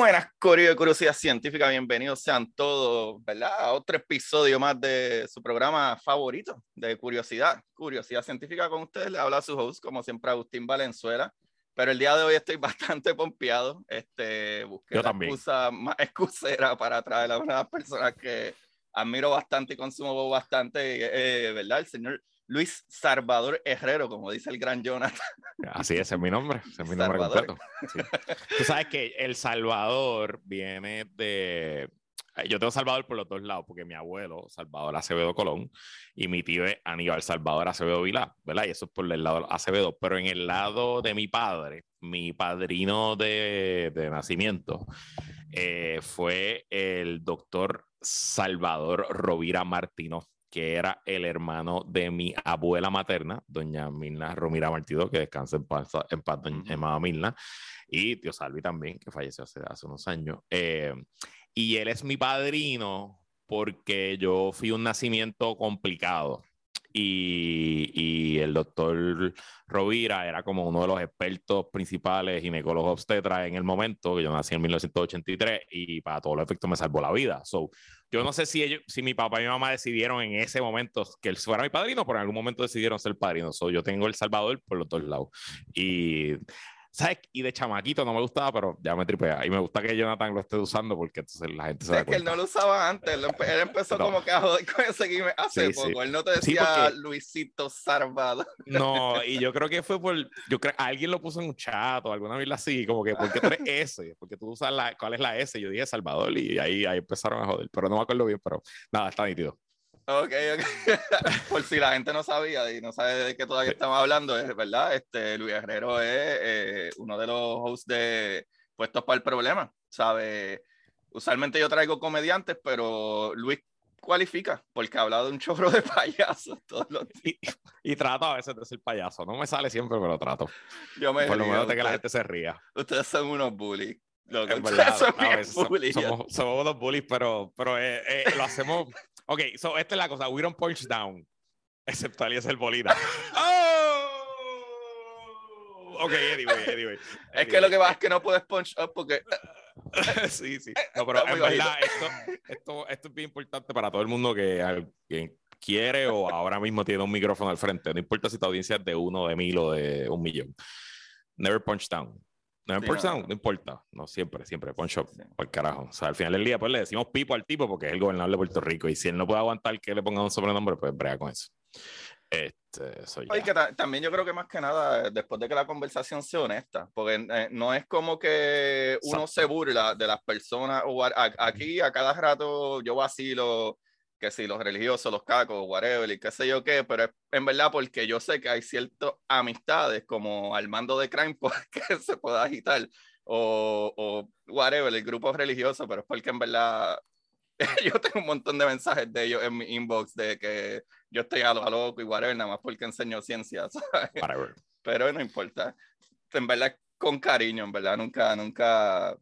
Buenas, Corio de Curiosidad Científica, bienvenidos sean todos, ¿verdad? A otro episodio más de su programa favorito de Curiosidad, Curiosidad Científica con ustedes. Le habla su host, como siempre, Agustín Valenzuela. Pero el día de hoy estoy bastante pompeado. Este, busqué Yo la también. excusa más excusera para traer a una de las personas que admiro bastante y consumo bastante, eh, ¿verdad? El señor Luis Salvador Herrero, como dice el gran Jonathan. Así es, ese es mi nombre, es mi nombre Salvador. completo. sí. Tú sabes que El Salvador viene de... Yo tengo Salvador por los dos lados, porque mi abuelo, Salvador Acevedo Colón, y mi tío es Aníbal Salvador Acevedo Vilá, ¿verdad? Y eso es por el lado Acevedo. Pero en el lado de mi padre, mi padrino de, de nacimiento, eh, fue el doctor Salvador Rovira Martino, que era el hermano de mi abuela materna, doña Milna Romira Martino, que descansa en paz, en paz doña amada Milna, y tío Salvi también, que falleció hace, hace unos años. Eh, y él es mi padrino porque yo fui un nacimiento complicado. Y, y el doctor Rovira era como uno de los expertos principales ginecólogos obstetras en el momento, que yo nací en 1983 y para todos los efectos me salvó la vida. So, yo no sé si, ellos, si mi papá y mi mamá decidieron en ese momento que él fuera mi padrino, pero en algún momento decidieron ser padrino. So, yo tengo El Salvador por los dos lados. Y, ¿sabes? Y de chamaquito no me gustaba, pero ya me tripea. Y me gusta que Jonathan lo esté usando porque entonces la gente se da Es que él no lo usaba antes, él, empe- él empezó No. como que a joder con ese guime hace Sí, sí. poco. Él no te Sí, decía porque- Luisito Salvador. No, y yo creo que fue por, yo creo, alguien lo puso en un chat o alguna vez así, como que, ¿por qué tú eres S? Porque tú usas la, ¿cuál es la S? Yo dije Salvador y ahí, ahí empezaron a joder, pero no me acuerdo bien, pero nada, está nítido. Ok, ok. Por si la gente no sabía y no sabe de qué todavía estamos hablando, es verdad, este Luis Herrero es eh, uno de los hosts de Puestos para el Problema, ¿sabe? Usualmente yo traigo comediantes, pero Luis cualifica porque ha hablado de un chorro de payasos todos los días. Y, y trato a veces de ser payaso, no me sale siempre, pero trato. Yo me Por lo menos de que la gente se ría. ustedes son unos bullies. Loco, Es ustedes verdad, son somos, somos unos bullies, pero, pero eh, eh, lo hacemos. Ok, so esta es la cosa. We don't punch down. Excepto Eliezer Bolina. ¡Oh! Ok, anyway, anyway. Es que lo que pasa es que no puedes punch up porque sí, sí. No, pero Está en verdad, esto, esto, esto es bien importante para todo el mundo que, al- que quiere o ahora mismo tiene un micrófono al frente. No importa si tu audiencia es de uno, de mil o de un millón. Never punch down. No, down, no. importa. No, siempre, siempre. Sí. por carajo. O sea, al final del día, pues le decimos pipo al tipo porque es el gobernador de Puerto Rico. Y si él no puede aguantar que le pongan un sobrenombre, pues brega con eso. Este, soy Oye, que ta- también yo creo que más que nada, después de que la conversación sea honesta, porque eh, no es como que uno Exacto. se burla de las personas, o a- a- aquí a cada rato yo vacilo que si los religiosos, los cacos, whatever, y qué sé yo qué, pero es en verdad porque yo sé que hay ciertas amistades como Armando de Crime que se puede agitar, o, o whatever, el grupo religioso, pero es porque en verdad yo tengo un montón de mensajes de ellos en mi inbox de que yo estoy a lo a loco y whatever, nada más porque enseño ciencia, ¿sabes? Whatever. Pero no importa. En verdad, con cariño, en verdad, nunca, nunca.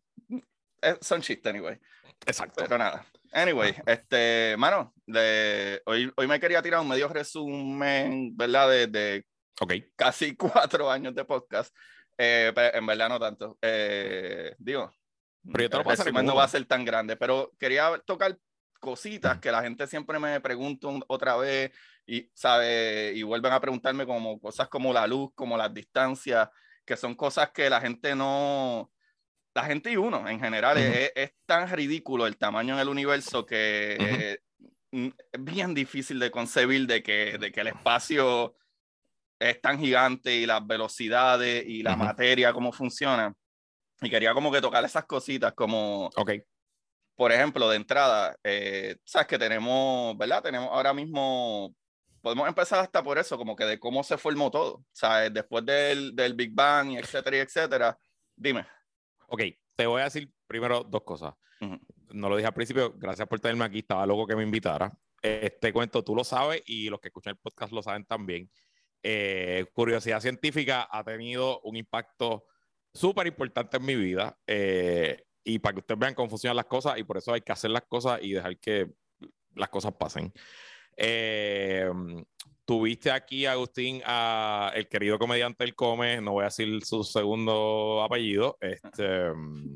eh, son chistes, anyway. Exacto. Pero nada. Anyway, este, mano, de, hoy, hoy me quería tirar un medio resumen, ¿verdad? De, de Ok. casi cuatro años de podcast. Eh, pero en verdad no tanto. Eh, digo, Pero yo te lo el resumen en no va a ser tan grande, pero quería tocar cositas que la gente siempre me pregunta un- otra vez y sabe y vuelven a preguntarme como cosas como la luz, como las distancias, que son cosas que la gente no la gente y uno en general Ujú. es, es tan ridículo el tamaño en el universo que Ujú. eh, mm, es bien difícil de concebir de que, de que el espacio es tan gigante y las velocidades y la materia, cómo funciona. Y quería como que tocar esas cositas como... Ok. Por ejemplo, de entrada, eh, sabes que tenemos, ¿verdad? Tenemos ahora mismo, podemos empezar hasta por eso, como que de cómo se formó todo, ¿sabes? Después del, del Big Bang, etcétera, etcétera. Dime. Ok, te voy a decir primero dos cosas. No lo dije al principio, gracias por tenerme aquí, estaba loco que me invitara. Este cuento tú lo sabes y los que escuchan el podcast lo saben también. Eh, curiosidad científica ha tenido un impacto súper importante en mi vida eh, y para que ustedes vean cómo funcionan las cosas y por eso hay que hacer las cosas y dejar que las cosas pasen. Eh, tuviste aquí, Agustín, a el querido comediante El Come, no voy a decir su segundo apellido, este,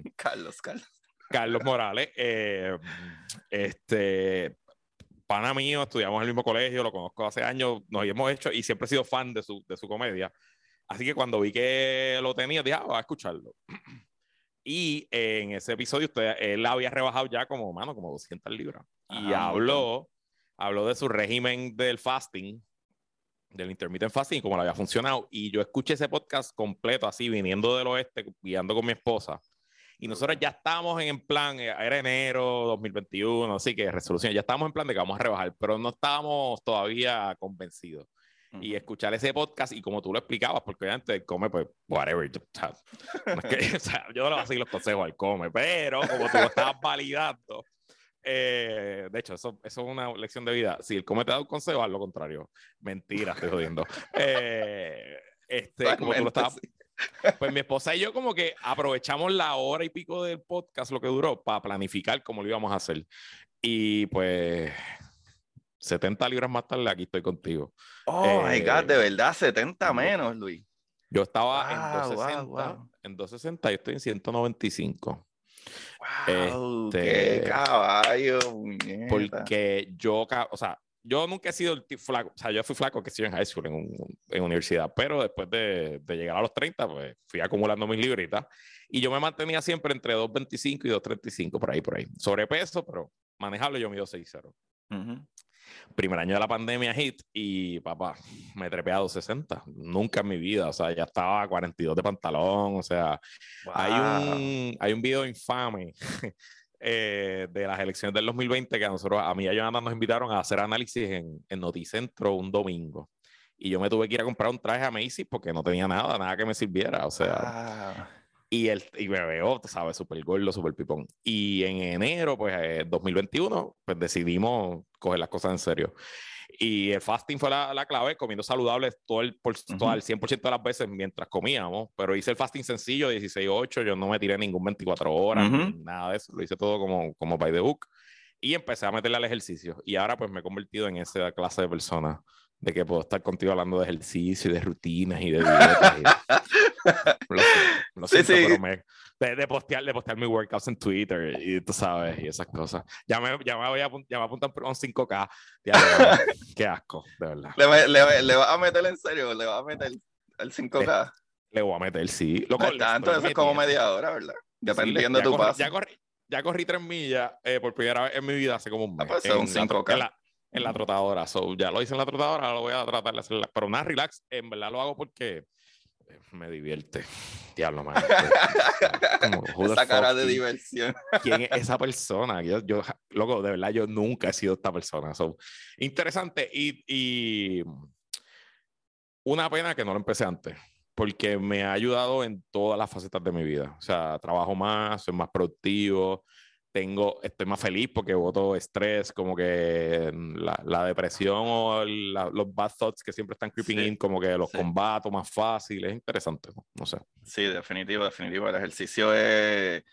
Carlos, Carlos. Carlos Morales. este, pana mío, estudiamos en el mismo colegio, lo conozco hace años, nos hemos hecho y siempre he sido fan de su, de su comedia. Así que cuando vi que lo tenía, dije, ah, voy a escucharlo. Y en ese episodio usted, él había rebajado ya como, mano, como 200 libras. y habló, habló de su régimen del fasting, del intermittent fasting, cómo lo había funcionado. Y yo escuché ese podcast completo, así, viniendo del oeste, guiando con mi esposa. Y nosotros ya estábamos en plan, eh, era enero 2021, así que resolución, ya estábamos en plan de que vamos a rebajar, pero no estábamos todavía convencidos. Y escuchar ese podcast y como tú lo explicabas, porque antes come, pues, whatever. o sea, yo no le voy a seguir los consejos al come, pero como tú lo estabas validando, eh, de hecho, eso, eso, es una lección de vida. Si el come te da un consejo, haz lo contrario. Mentira, estoy jodiendo. Eh, este, como tú lo estabas, pues mi esposa y yo como que aprovechamos la hora y pico del podcast, lo que duró, para planificar cómo lo íbamos a hacer. Y pues 70 libras más tarde aquí estoy contigo. Oh, my God, de verdad, 70 menos, Luis. Yo estaba en 260, en 260 y estoy en 195. Wow, qué este, caballo, Porque yo, o sea, yo nunca he sido el tipo flaco, o sea, yo fui flaco que estuve en high school, en, en universidad, pero después de, de, llegar a los 30, pues fui acumulando mis libritas y yo me mantenía siempre entre 2.25 y 2.35, por ahí, por ahí. Sobrepeso, pero manejable, yo mido 6.0. Primer año de la pandemia hit y papá, me trepé a 260. Nunca en mi vida, o sea, ya estaba a 42 de pantalón, o sea, hay, un, hay un video infame Eh, de las elecciones del 2020 que a nosotros, a mí y a Jonathan nos invitaron a hacer análisis en, en Noticentro un domingo. Y yo me tuve que ir a comprar un traje a Macy's porque no tenía nada, nada que me sirviera. O sea, ah. Y, el, y me veo, tú sabes, súper gordo, súper pipón. Y en enero, pues, 2021, eh, pues decidimos coger las cosas en serio. Y el fasting fue la, la clave, comiendo saludable todo el, por, todo el 100% de las veces mientras comíamos, pero hice el fasting sencillo, 16-8, yo no me tiré ningún 24 horas, nada de eso, lo hice todo como, como by the book. Y empecé a meterle al ejercicio. Y ahora pues me he convertido en esa clase de persona de que puedo estar contigo hablando de ejercicio y de rutinas y de dietas. lo, siento, pero me, de, postear, de postear mis workouts en Twitter y tú sabes, y esas cosas. Ya me, ya me voy a, ya me apuntar un 5K. qué asco, de verdad. ¿Le, le, le vas a meter en serio? ¿Le vas a meter el 5K? Le, voy a meter, sí. Lo tanto, eso es como media hora, ¿verdad? Dependiendo de tu paso. Ya corrí, ya corrí tres millas eh, por primera vez en mi vida hace como un ah, mes. Ah, pues un 5K en la trotadora. So, ya lo hice en la trotadora, lo voy a tratar de hacer. Pero nada, relax. En verdad lo hago porque eh, me divierte. Diablo, man. esa cara de diversión. ¿Quién es esa persona? Yo, yo, loco, de verdad, yo nunca he sido esta persona. So, interesante. Y, y una pena que no lo empecé antes porque me ha ayudado en todas las facetas de mi vida. O sea, trabajo más, soy más productivo, tengo, estoy más feliz porque voto estrés, como que la, la depresión o los bad thoughts que siempre están creeping in, como que los combato más fácil, es interesante, no, sé. Sí, definitivo, definitivo. El ejercicio es,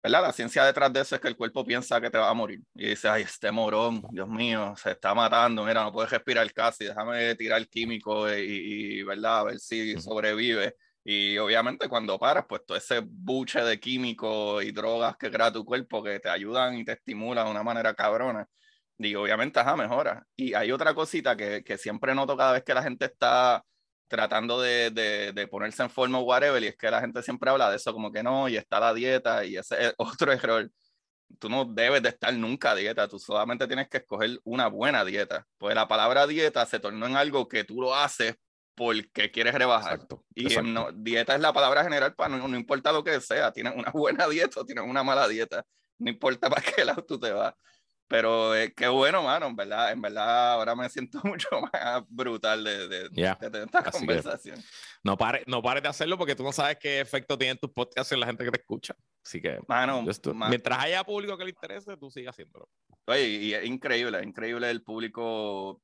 ¿verdad? La ciencia detrás de eso es que el cuerpo piensa que te va a morir y dice, ay, este morón, Dios mío, se está matando, mira, no puedes respirar casi, déjame tirar el químico y, ¿verdad? A ver si sobrevive. Y obviamente cuando paras, pues todo ese buche de químicos y drogas que crea tu cuerpo que te ayudan y te estimulan de una manera cabrona, digo, obviamente, ajá, mejora. Y hay otra cosita que, que siempre noto cada vez que la gente está tratando de, de, de, ponerse en forma o whatever, y es que la gente siempre habla de eso como que no, y está la dieta, y ese es otro error. Tú no debes de estar nunca a dieta, tú solamente tienes que escoger una buena dieta. Pues la palabra dieta se tornó en algo que tú lo haces porque quieres rebajar. y dieta es la palabra general para no, importa lo que sea, tienes una buena dieta o tienes una mala dieta, no importa para qué lado tú te vas. Pero eh, qué bueno, mano, en verdad, en verdad ahora me siento mucho más brutal de, de, tener esta conversación. No pares no pare de hacerlo porque tú no sabes qué efecto tienen tus podcasts en la gente que te escucha. Así que, mano, mientras haya público que le interese, tú sigas haciéndolo. Oye, y es increíble, increíble el público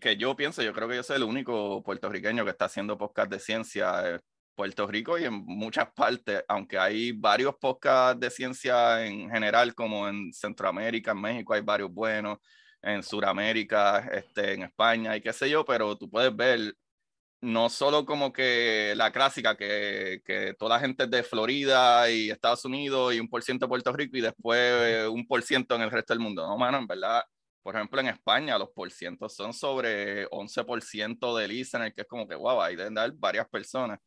que yo pienso, yo creo que yo soy el único puertorriqueño que está haciendo podcast de ciencia en Puerto Rico y en muchas partes, aunque hay varios podcasts de ciencia en general, como en Centroamérica, en México hay varios buenos, en Sudamérica, este, en España y qué sé yo, pero tú puedes ver no solo como que la clásica, que, que, toda la gente es de Florida y Estados Unidos y un por ciento de Puerto Rico y después un por ciento en el resto del mundo. No, mano, en verdad, por ejemplo, en España los porcientos son sobre 11% del listener, que es como que, wow, hay de dar varias personas.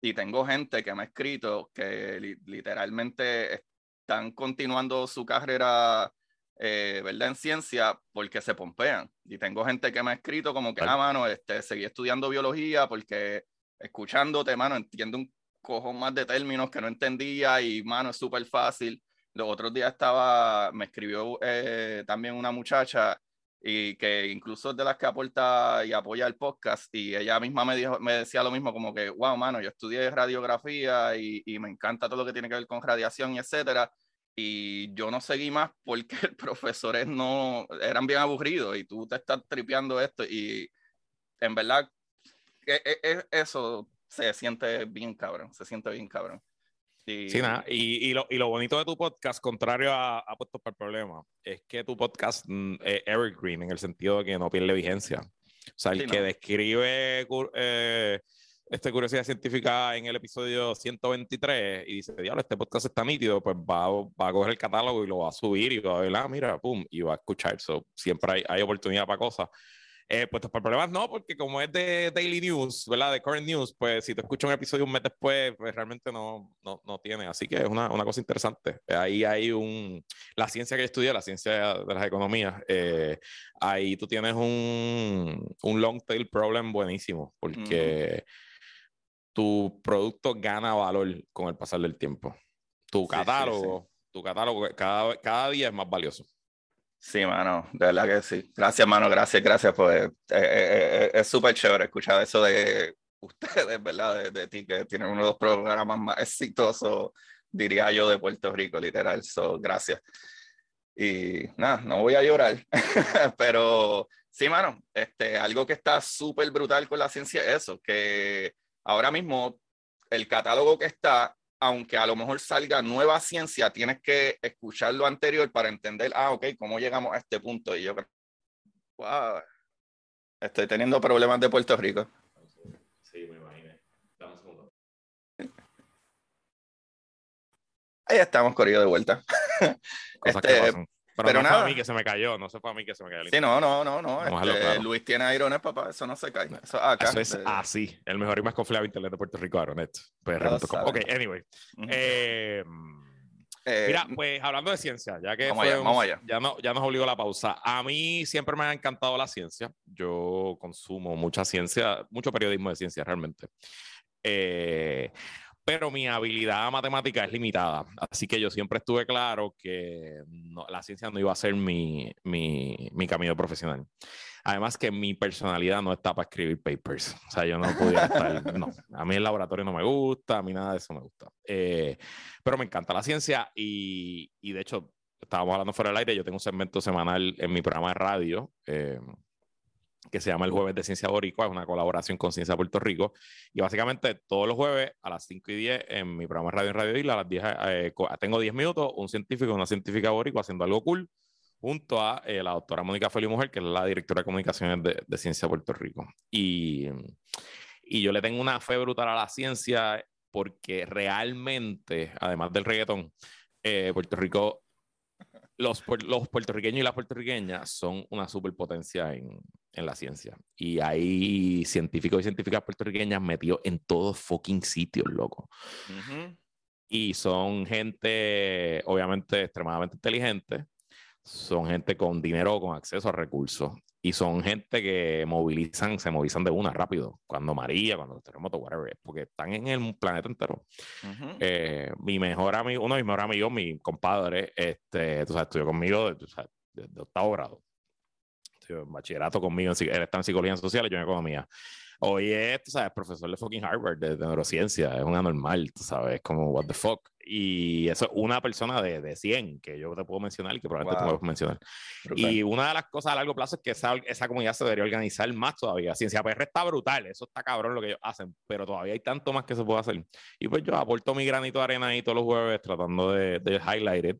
Y tengo gente que me ha escrito que literalmente están continuando su carrera, eh, ¿verdad? En ciencia porque se pompean. Y tengo gente que me ha escrito como que, ah, mano, este, seguí estudiando biología porque escuchándote, mano, entiendo un cojón más de términos que no entendía y, mano, es súper fácil los otros días estaba, me escribió eh, también una muchacha y que incluso es de las que aporta y apoya el podcast y ella misma me, dijo, me decía lo mismo como que, wow, mano, yo estudié radiografía y, y me encanta todo lo que tiene que ver con radiación y etcétera y yo no seguí más porque el profesores no eran bien aburridos y tú te estás tripeando esto y en verdad e, e, e, eso se siente bien cabrón, se siente bien cabrón. Sí, nada. Y, y, lo, y, lo, bonito de tu podcast, contrario a, a Puestos para el Problema, es que tu podcast mm, es evergreen en el sentido de que no pierde vigencia. O sea, el que describe eh, esta curiosidad científica en el episodio 123 y dice, diablo, este podcast está nítido, pues va, va, a coger el catálogo y lo va a subir y va a ver, ah, mira, pum, y va a escuchar. So, siempre hay, hay oportunidad para cosas. Eh, pues por problemas no, porque como es de Daily News, ¿verdad? De Current News, pues si te escuchas un episodio un mes después, pues realmente no, no, no tiene. Así que es una, una, cosa interesante. Ahí hay un... La ciencia que yo estudié, la ciencia de las economías, eh, ahí tú tienes un, un long tail problem buenísimo, porque tu producto gana valor con el pasar del tiempo. Tu catálogo, tu catálogo cada, cada día es más valioso. Sí, mano, de verdad que sí. Gracias, mano, gracias, gracias. Pues eh, eh, es súper chévere escuchar eso de ustedes, ¿verdad? De, ti, que tienen uno de los programas más exitosos, diría yo, de Puerto Rico, literal. So, gracias. Y nada, no voy a llorar, pero sí, mano, este, algo que está súper brutal con la ciencia es eso, que ahora mismo el catálogo que está aunque a lo mejor salga nueva ciencia, tienes que escuchar lo anterior para entender, ah, ok, cómo llegamos a este punto. Y yo creo, wow, estoy teniendo problemas de Puerto Rico. Sí, me imaginé. Ahí estamos, corrido de vuelta. este, pero, no nada. fue a mí que se me cayó, no sé fue a mí que se me cayó. Sí, no, no, no, no. Este, Luis tiene Aeronet, papá, eso no se cae. Eso, acá, eso es así, el mejor y más confiable internet de Puerto Rico, Aeronet. Pues, ok, anyway. eh, eh, mira, pues hablando de ciencia, ya que vamos allá, vamos allá. Ya, no, ya nos obligó la pausa. A mí siempre me ha encantado la ciencia. Yo consumo mucha ciencia, mucho periodismo de ciencia realmente. Eh, pero mi habilidad matemática es limitada. Así que yo siempre estuve claro que la ciencia no iba a ser mi, mi, mi, camino profesional. Además que mi personalidad no está para escribir papers. O sea, yo no podía estar... No, a mí el laboratorio no me gusta, a mí nada de eso me gusta. Eh, pero me encanta la ciencia y, y, de hecho, estábamos hablando fuera del aire, yo tengo un segmento semanal en mi programa de radio. Eh, que se llama el Jueves de Ciencia Boricua, es una colaboración con Ciencia Puerto Rico. Y básicamente todos los jueves a las 5 y 10 en mi programa Radio en Radio Isla, a las 10, eh, tengo 10 minutos, un científico, una científica boricua haciendo algo cool, junto a eh, la doctora Mónica Feli Mujer, que es la directora de comunicaciones de, de, Ciencia Puerto Rico. Y, y yo le tengo una fe brutal a la ciencia porque realmente, además del reggaetón, eh, Puerto Rico los, los, puertorriqueños y las puertorriqueñas son una superpotencia en, en la ciencia. Y hay científicos y científicas puertorriqueñas metidos en todos fucking sitios, loco. Y son gente, obviamente, extremadamente inteligente. Son gente con dinero con acceso a recursos y son gente que movilizan, se movilizan de una rápido, cuando María, cuando los terremotos, whatever, porque están en el planeta entero. Eh, mi mejor amigo, uno de mis mejores amigos, mi compadre, este, tú sabes, estudió conmigo de, octavo grado. Estudió en bachillerato conmigo, él está en psicología social y yo en economía. Hoy es, tú sabes, profesor de fucking Harvard de, neurociencia, es una normal, tú sabes, como what the fuck. Y eso es una persona de, de 100 que yo te puedo mencionar y que probablemente tú puedes mencionar. Y una de las cosas a largo plazo es que esa, esa comunidad se debería organizar más todavía. Ciencia PR está brutal, eso está cabrón lo que ellos hacen, pero todavía hay tanto más que se puede hacer. Y pues yo aporto mi granito de arena ahí todos los jueves tratando de, de highlight it.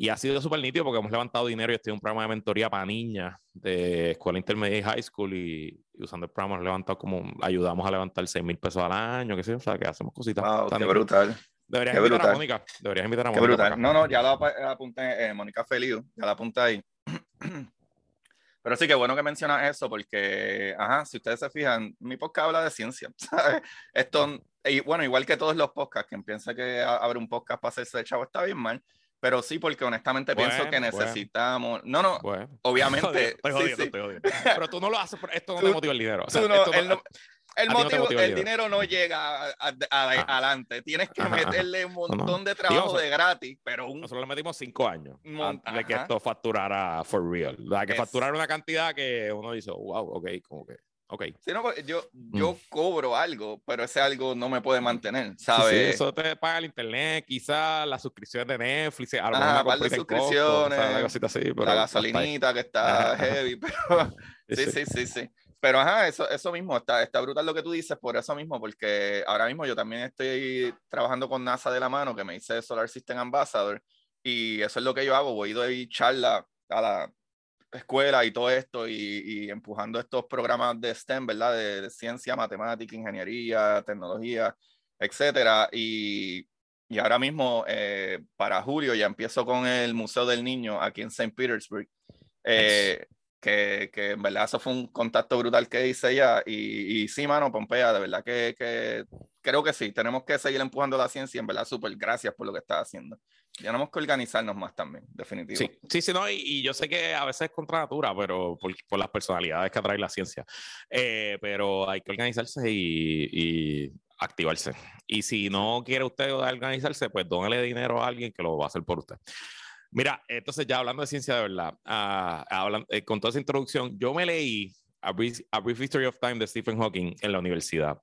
Y ha sido súper nítido porque hemos levantado dinero y estoy en un programa de mentoría para niñas de escuela intermedia y high school y, usando el programa hemos levantado como, ayudamos a levantar 6 mil pesos al año, que sé, o sea, que hacemos cositas. Wow, qué brutal. Deberías invitar a Mónica. Deberías invitar a Mónica. Qué brutal. No, no, ya la apunté, eh, Mónica Feliu, ya la apunté ahí. Pero sí que bueno que mencionas eso, porque, ajá, si ustedes se fijan, mi podcast habla de ciencia, ¿sabes? Esto, y bueno, igual que todos los podcasts, quien piensa que abre un podcast para hacerse chavo está bien mal, pero sí, porque honestamente pienso que necesitamos. No, no, obviamente. sí, sí. Pero tú no lo haces, esto no te motiva el dinero. El, motivo, el, dinero no llega adelante. Tienes que meterle un montón de trabajo de gratis, pero un... Nosotros le metimos cinco años antes de que esto facturara for real. La que facturar una cantidad que uno dice, wow, ok, como que Ok. no, pues, yo, yo mm. cobro algo, pero ese algo no me puede mantener, ¿sabes? Sí, eso te paga el internet, quizás la suscripción de Netflix, a lo mejor de suscripciones, así, la gasolinita que está heavy, pero sí, sí, sí, sí, Pero ajá, eso, eso mismo, está, está brutal lo que tú dices por eso mismo, porque ahora mismo yo también estoy trabajando con NASA de la mano, que me hice Solar System Ambassador, y eso es lo que yo hago, voy a ir charla a la escuela y todo esto y, empujando estos programas de STEM, ¿verdad? De, ciencia, matemática, ingeniería, tecnología, etcétera. Y, y ahora mismo, eh, para julio, ya empiezo con el Museo del Niño aquí en St. Petersburg. Eh, que, que, en verdad eso fue un contacto brutal que hice ya. Y, y sí, mano, Pompea, de verdad que, que, creo que sí, tenemos que seguir empujando la ciencia. En verdad, súper gracias por lo que estás haciendo. Tenemos que organizarnos más también, definitivamente. Sí, sí, sí, no, y, yo sé que a veces es contra natura, pero por, por las personalidades que atrae la ciencia. Eh, pero hay que organizarse y, y, activarse. Y si no quiere usted organizarse, pues dónele dinero a alguien que lo va a hacer por usted. Mira, entonces ya hablando de ciencia de verdad, uh, eh, con toda esa introducción, yo me leí a brief, a brief, History of Time de Stephen Hawking en la universidad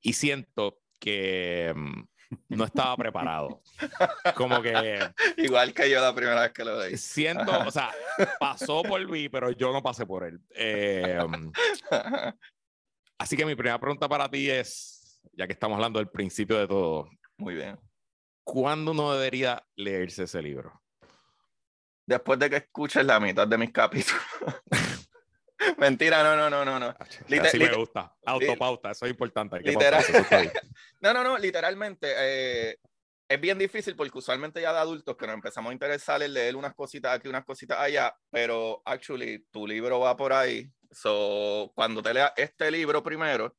y siento que mm, no estaba preparado. Como que. Igual que yo la primera vez que lo leí. Siento, o sea, pasó por mí, pero yo no pasé por él. Eh, así que mi primera pregunta para ti es, ya que estamos hablando del principio de todo. Muy bien. ¿Cuándo uno debería leerse ese libro? Después de que escuches la mitad de mis capítulos. Mentira, no, no, no, no. no. Así me gusta. Autopauta, eso es importante. no, no, no, literalmente. Eh, es bien difícil porque usualmente ya de adultos que nos empezamos a interesar en leer unas cositas aquí, unas cositas allá, pero actually tu libro va por ahí. So, cuando te leas este libro primero,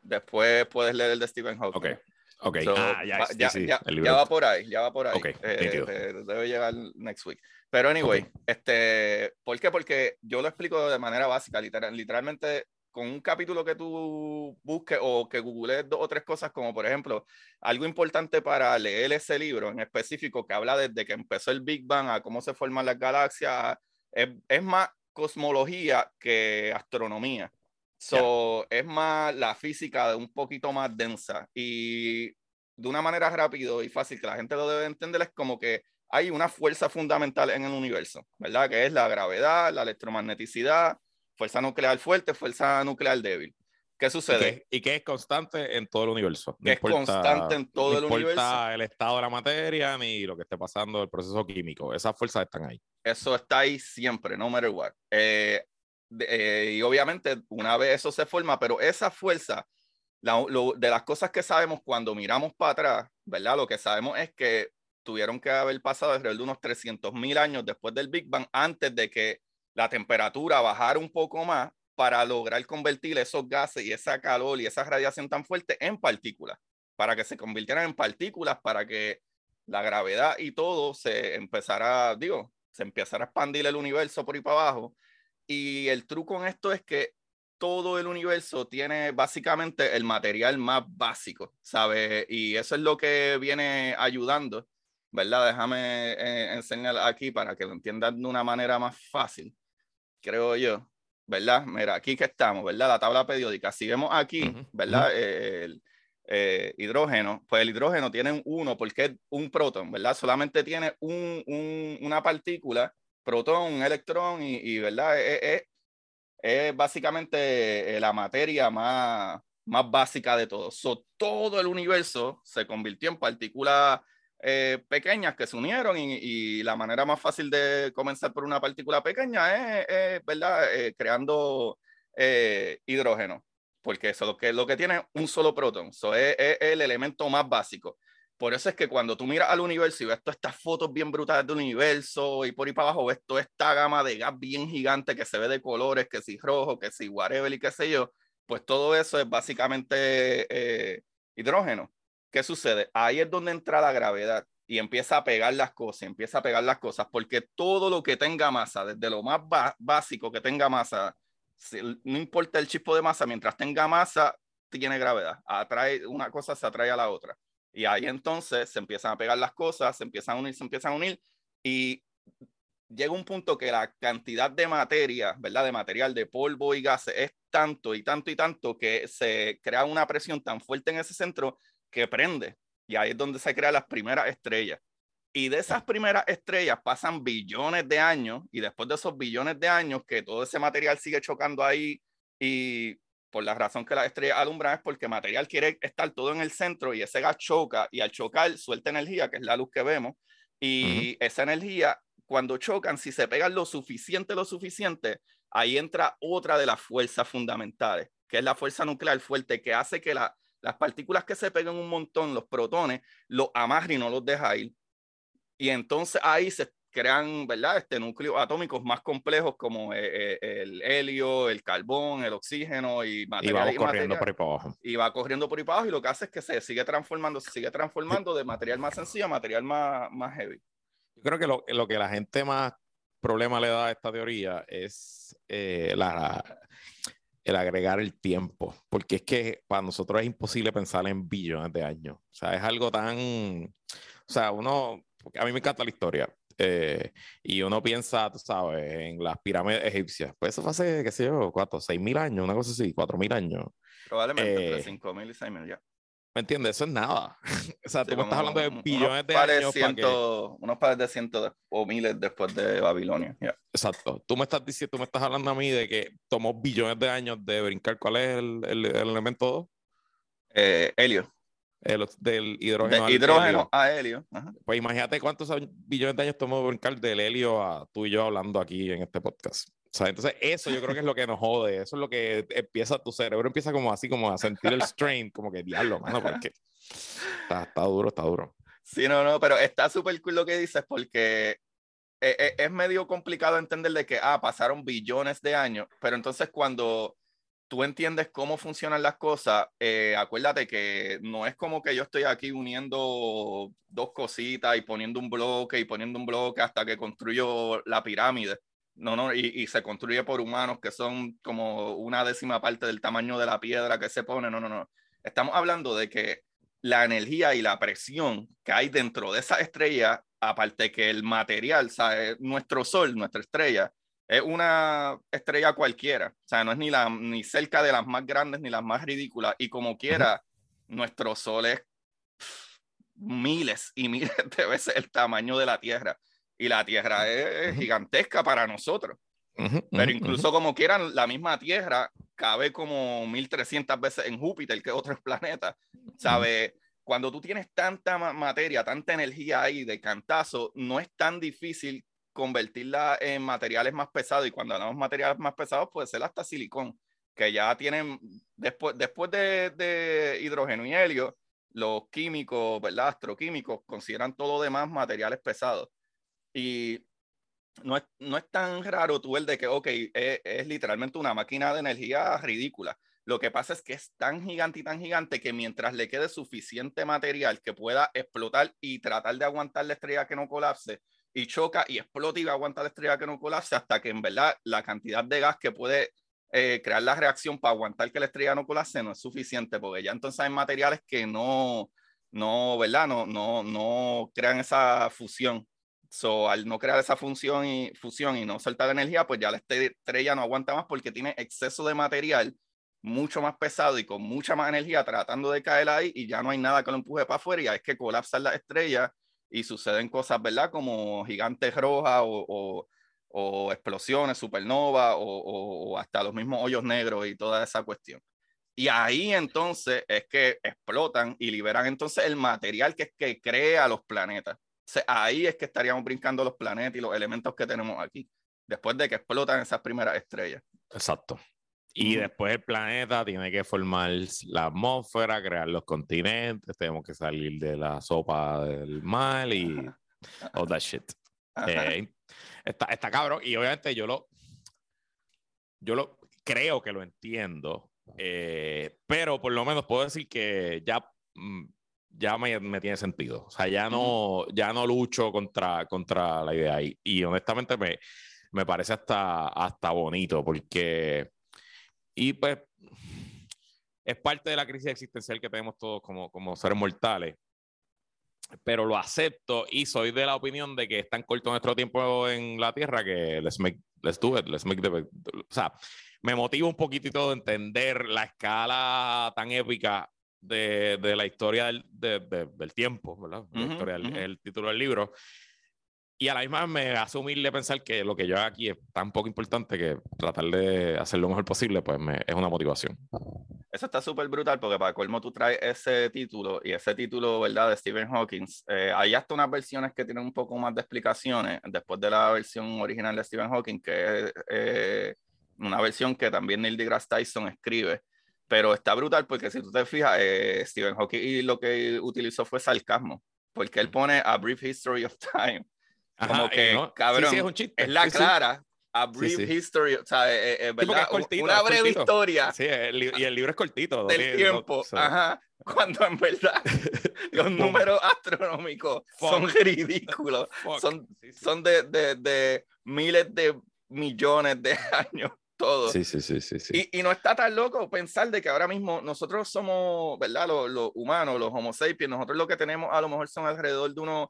después puedes leer el de Stephen Hawking. Okay. Ok, ah, ya, ya, ya, va por ahí, ya va por ahí. Eh, debe llegar next week. Pero anyway, este, ¿por qué? Porque yo lo explico de manera básica, literal, literalmente con un capítulo que tú busques o que googlees dos o tres cosas, como por ejemplo, algo importante para leer ese libro en específico que habla desde que empezó el Big Bang a cómo se forman las galaxias, es, es más cosmología que astronomía. So, Es más la física de un poquito más densa y de una manera rápido y fácil que la gente lo debe entender es como que hay una fuerza fundamental en el universo, ¿verdad? Que es la gravedad, la electromagneticidad, fuerza nuclear fuerte, fuerza nuclear débil. ¿Qué sucede? Y que, es constante en todo el universo. es constante en todo el universo. No importa el estado de la materia ni lo que esté pasando el proceso químico. Esas fuerzas están ahí. Eso está ahí siempre, no matter what. Eh, eh, y obviamente una vez eso se forma, pero esa fuerza, de las cosas que sabemos cuando miramos para atrás, ¿verdad? Lo que sabemos es que tuvieron que haber pasado alrededor de unos 300 mil años después del Big Bang, antes de que la temperatura bajara un poco más para lograr convertir esos gases y esa calor y esa radiación tan fuerte en partículas, para que se convirtieran en partículas, para que la gravedad y todo se empezara, digo, se empezara a expandir el universo por ahí para abajo. Y el truco en esto es que todo el universo tiene básicamente el material más básico, ¿sabes? Y eso es lo que viene ayudando, ¿verdad? Déjame eh, enseñar aquí para que lo entiendan de una manera más fácil, creo yo, ¿verdad? Mira, aquí que estamos, ¿verdad? La tabla periódica. Si vemos aquí, ¿verdad? el eh, hidrógeno, pues el hidrógeno tiene un uno porque es un protón, ¿verdad? Solamente tiene un, un, una partícula, protón, un electrón y, ¿verdad? Es, es, básicamente eh, la materia más, más básica de todo. So, todo el universo se convirtió en partículas eh, pequeñas que se unieron y, la manera más fácil de comenzar por una partícula pequeña es, ¿verdad? creando hidrógeno porque eso lo que, lo que tiene un solo protón, es, el elemento más básico. Por eso es que cuando tú miras al universo y ves todas estas fotos bien brutales del universo y por ahí para abajo ves toda esta gama de gas bien gigante que se ve de colores, que si rojo, que si whatever y qué sé yo, pues todo eso es básicamente eh, hidrógeno. ¿Qué sucede? Ahí es donde entra la gravedad y empieza a pegar las cosas, empieza a pegar las cosas, porque todo lo que tenga masa, desde lo más básico que tenga masa, no importa el chispo de masa, mientras tenga masa, tiene gravedad. Atrae una cosa, se atrae a la otra. Y ahí entonces se empiezan a pegar las cosas, se empiezan a unir, se empiezan a unir y llega un punto que la cantidad de materia, ¿verdad? De material, de polvo y gases es tanto y tanto y tanto que se crea una presión tan fuerte en ese centro que prende. Y ahí es donde se crean las primeras estrellas. Y de esas primeras estrellas pasan billones de años y después de esos billones de años que todo ese material sigue chocando ahí y por la razón que las estrellas alumbran es porque el material quiere estar todo en el centro y ese gas choca y al chocar suelta energía, que es la luz que vemos, y esa energía cuando chocan, si se pegan lo suficiente, lo suficiente, ahí entra otra de las fuerzas fundamentales, que es la fuerza nuclear fuerte que hace que la, las partículas que se pegan un montón, los protones, los amarre y no los deja ir. Y entonces ahí se crean, ¿verdad? Este núcleos atómicos más complejos como eh, eh, el helio, el carbón, el oxígeno y material. Y va corriendo por ahí para abajo. Y va corriendo por ahí para abajo y lo que hace es que se sigue transformando, se sigue transformando de material más sencillo a material más, más heavy. Yo creo que lo, lo que la gente más problema le da a esta teoría es eh, la, el agregar el tiempo, porque es que para nosotros es imposible pensar en billones de años. O sea, es algo tan... O sea, uno a mí me encanta la historia. Eh, y uno piensa, tú sabes, en las pirámides egipcias. Pues eso fue hace, qué sé yo, cuatro, seis mil años, una cosa así, cuatro mil años. Probablemente entre eh, cinco mil y seis mil ya. ¿Me entiendes? Eso es nada. o sea, tú me estás hablando de billones de años. Ciento, Unos pares de cientos o miles después de Babilonia. Exacto. Tú me estás diciendo, tú me estás hablando a mí de que tomó billones de años de brincar. ¿Cuál es el, el, elemento 2? Eh, helio del hidrógeno, hidrógeno a helio. Pues imagínate cuántos billones de años tomó brincar del helio a tú y yo hablando aquí en este podcast. O sea, entonces eso yo creo que es lo que nos jode, eso es lo que empieza, tu cerebro empieza como así, como a sentir el strain, como que diablo, mano, porque está, está duro, está duro. Sí, no, no, pero está súper cool lo que dices porque es, e, es, medio complicado entender de que, ah, pasaron billones de años, pero entonces cuando tú entiendes cómo funcionan las cosas, eh, acuérdate que no es como que yo estoy aquí uniendo dos cositas y poniendo un bloque y poniendo un bloque hasta que construyo la pirámide. No, no, y, y, se construye por humanos que son como una décima parte del tamaño de la piedra que se pone. No, no, no. Estamos hablando de que la energía y la presión que hay dentro de esa estrella, aparte que el material, ¿sabes? nuestro sol, nuestra estrella, es una estrella cualquiera, o sea, no es ni, la, ni cerca de las más grandes ni las más ridículas, y como quiera, nuestro Sol es miles y miles de veces el tamaño de la Tierra, y la Tierra es gigantesca para nosotros. Pero incluso como quieran, la misma Tierra cabe como 1300 veces en Júpiter que otros planetas. ¿Sabe? Cuando tú tienes tanta materia, tanta energía ahí de cantazo, no es tan difícil convertirla en materiales más pesados y cuando hablamos materiales más pesados puede ser hasta silicón, que ya tienen, después, después de, de hidrógeno y helio, los químicos, ¿verdad? Astroquímicos consideran todo lo demás materiales pesados. Y no es, no es tan raro tú el de que, ok, es, es, literalmente una máquina de energía ridícula. Lo que pasa es que es tan gigante y tan gigante que mientras le quede suficiente material que pueda explotar y tratar de aguantar la estrella que no colapse, y choca y explota y aguanta la estrella que no colapse hasta que en verdad la cantidad de gas que puede eh, crear la reacción para aguantar que la estrella no colapse no es suficiente porque ya entonces hay materiales que no, no, ¿verdad? No, no, no crean esa fusión. So, al no crear esa función y fusión y no soltar energía, pues ya la estrella no aguanta más porque tiene exceso de material mucho más pesado y con mucha más energía tratando de caer ahí y ya no hay nada que lo empuje para afuera y es que colapsan la estrella y suceden cosas, ¿verdad? Como gigantes rojas o, o, explosiones, supernova o, o, hasta los mismos hoyos negros y toda esa cuestión. Y ahí entonces es que explotan y liberan entonces el material que es que crea los planetas. ahí es que estaríamos brincando los planetas y los elementos que tenemos aquí, después de que explotan esas primeras estrellas. Exacto. Y después el planeta tiene que formar la atmósfera, crear los continentes, tenemos que salir de la sopa del mar y all that shit. Eh, está, está cabrón. Y obviamente yo lo, yo lo creo que lo entiendo, eh, pero por lo menos puedo decir que ya, mm, ya me, me, tiene sentido. O sea, ya no, ya no lucho contra, contra la idea. Y, y honestamente me, me parece hasta, hasta bonito porque y pues es parte de la crisis existencial que tenemos todos como, como seres mortales. Pero lo acepto y soy de la opinión de que es tan corto nuestro tiempo en la Tierra que let's, make, let's do it, let's make the, o sea, me motiva un poquitito de entender la escala tan épica de, de la historia del, de, del tiempo, ¿verdad? el, título del libro. Y a la misma me hace humilde pensar que lo que yo hago aquí es tan poco importante que tratar de hacer lo mejor posible, pues me, es una motivación. Eso está súper brutal porque para colmo tú traes ese título y ese título, ¿verdad? De Stephen Hawking. Eh, hay hasta unas versiones que tienen un poco más de explicaciones después de la versión original de Stephen Hawking, que es eh, una versión que también Neil deGrasse Tyson escribe. Pero está brutal porque si tú te fijas, eh, Stephen Hawking lo que utilizó fue sarcasmo, porque él pone A Brief History of Time como que, cabrón, es, un chiste. es, la clara. A brief history, o sea, es, es verdad, cortito, una breve historia. Sí, y el libro es cortito. Del tiempo, ajá. Cuando en verdad los números astronómicos son ridículos. Son, son de, de, de miles de millones de años todo. Sí, sí, sí, sí. sí. Y, y, no está tan loco pensar de que ahora mismo nosotros somos, ¿verdad? Los, los, humanos, los homo sapiens, nosotros lo que tenemos a lo mejor son alrededor de unos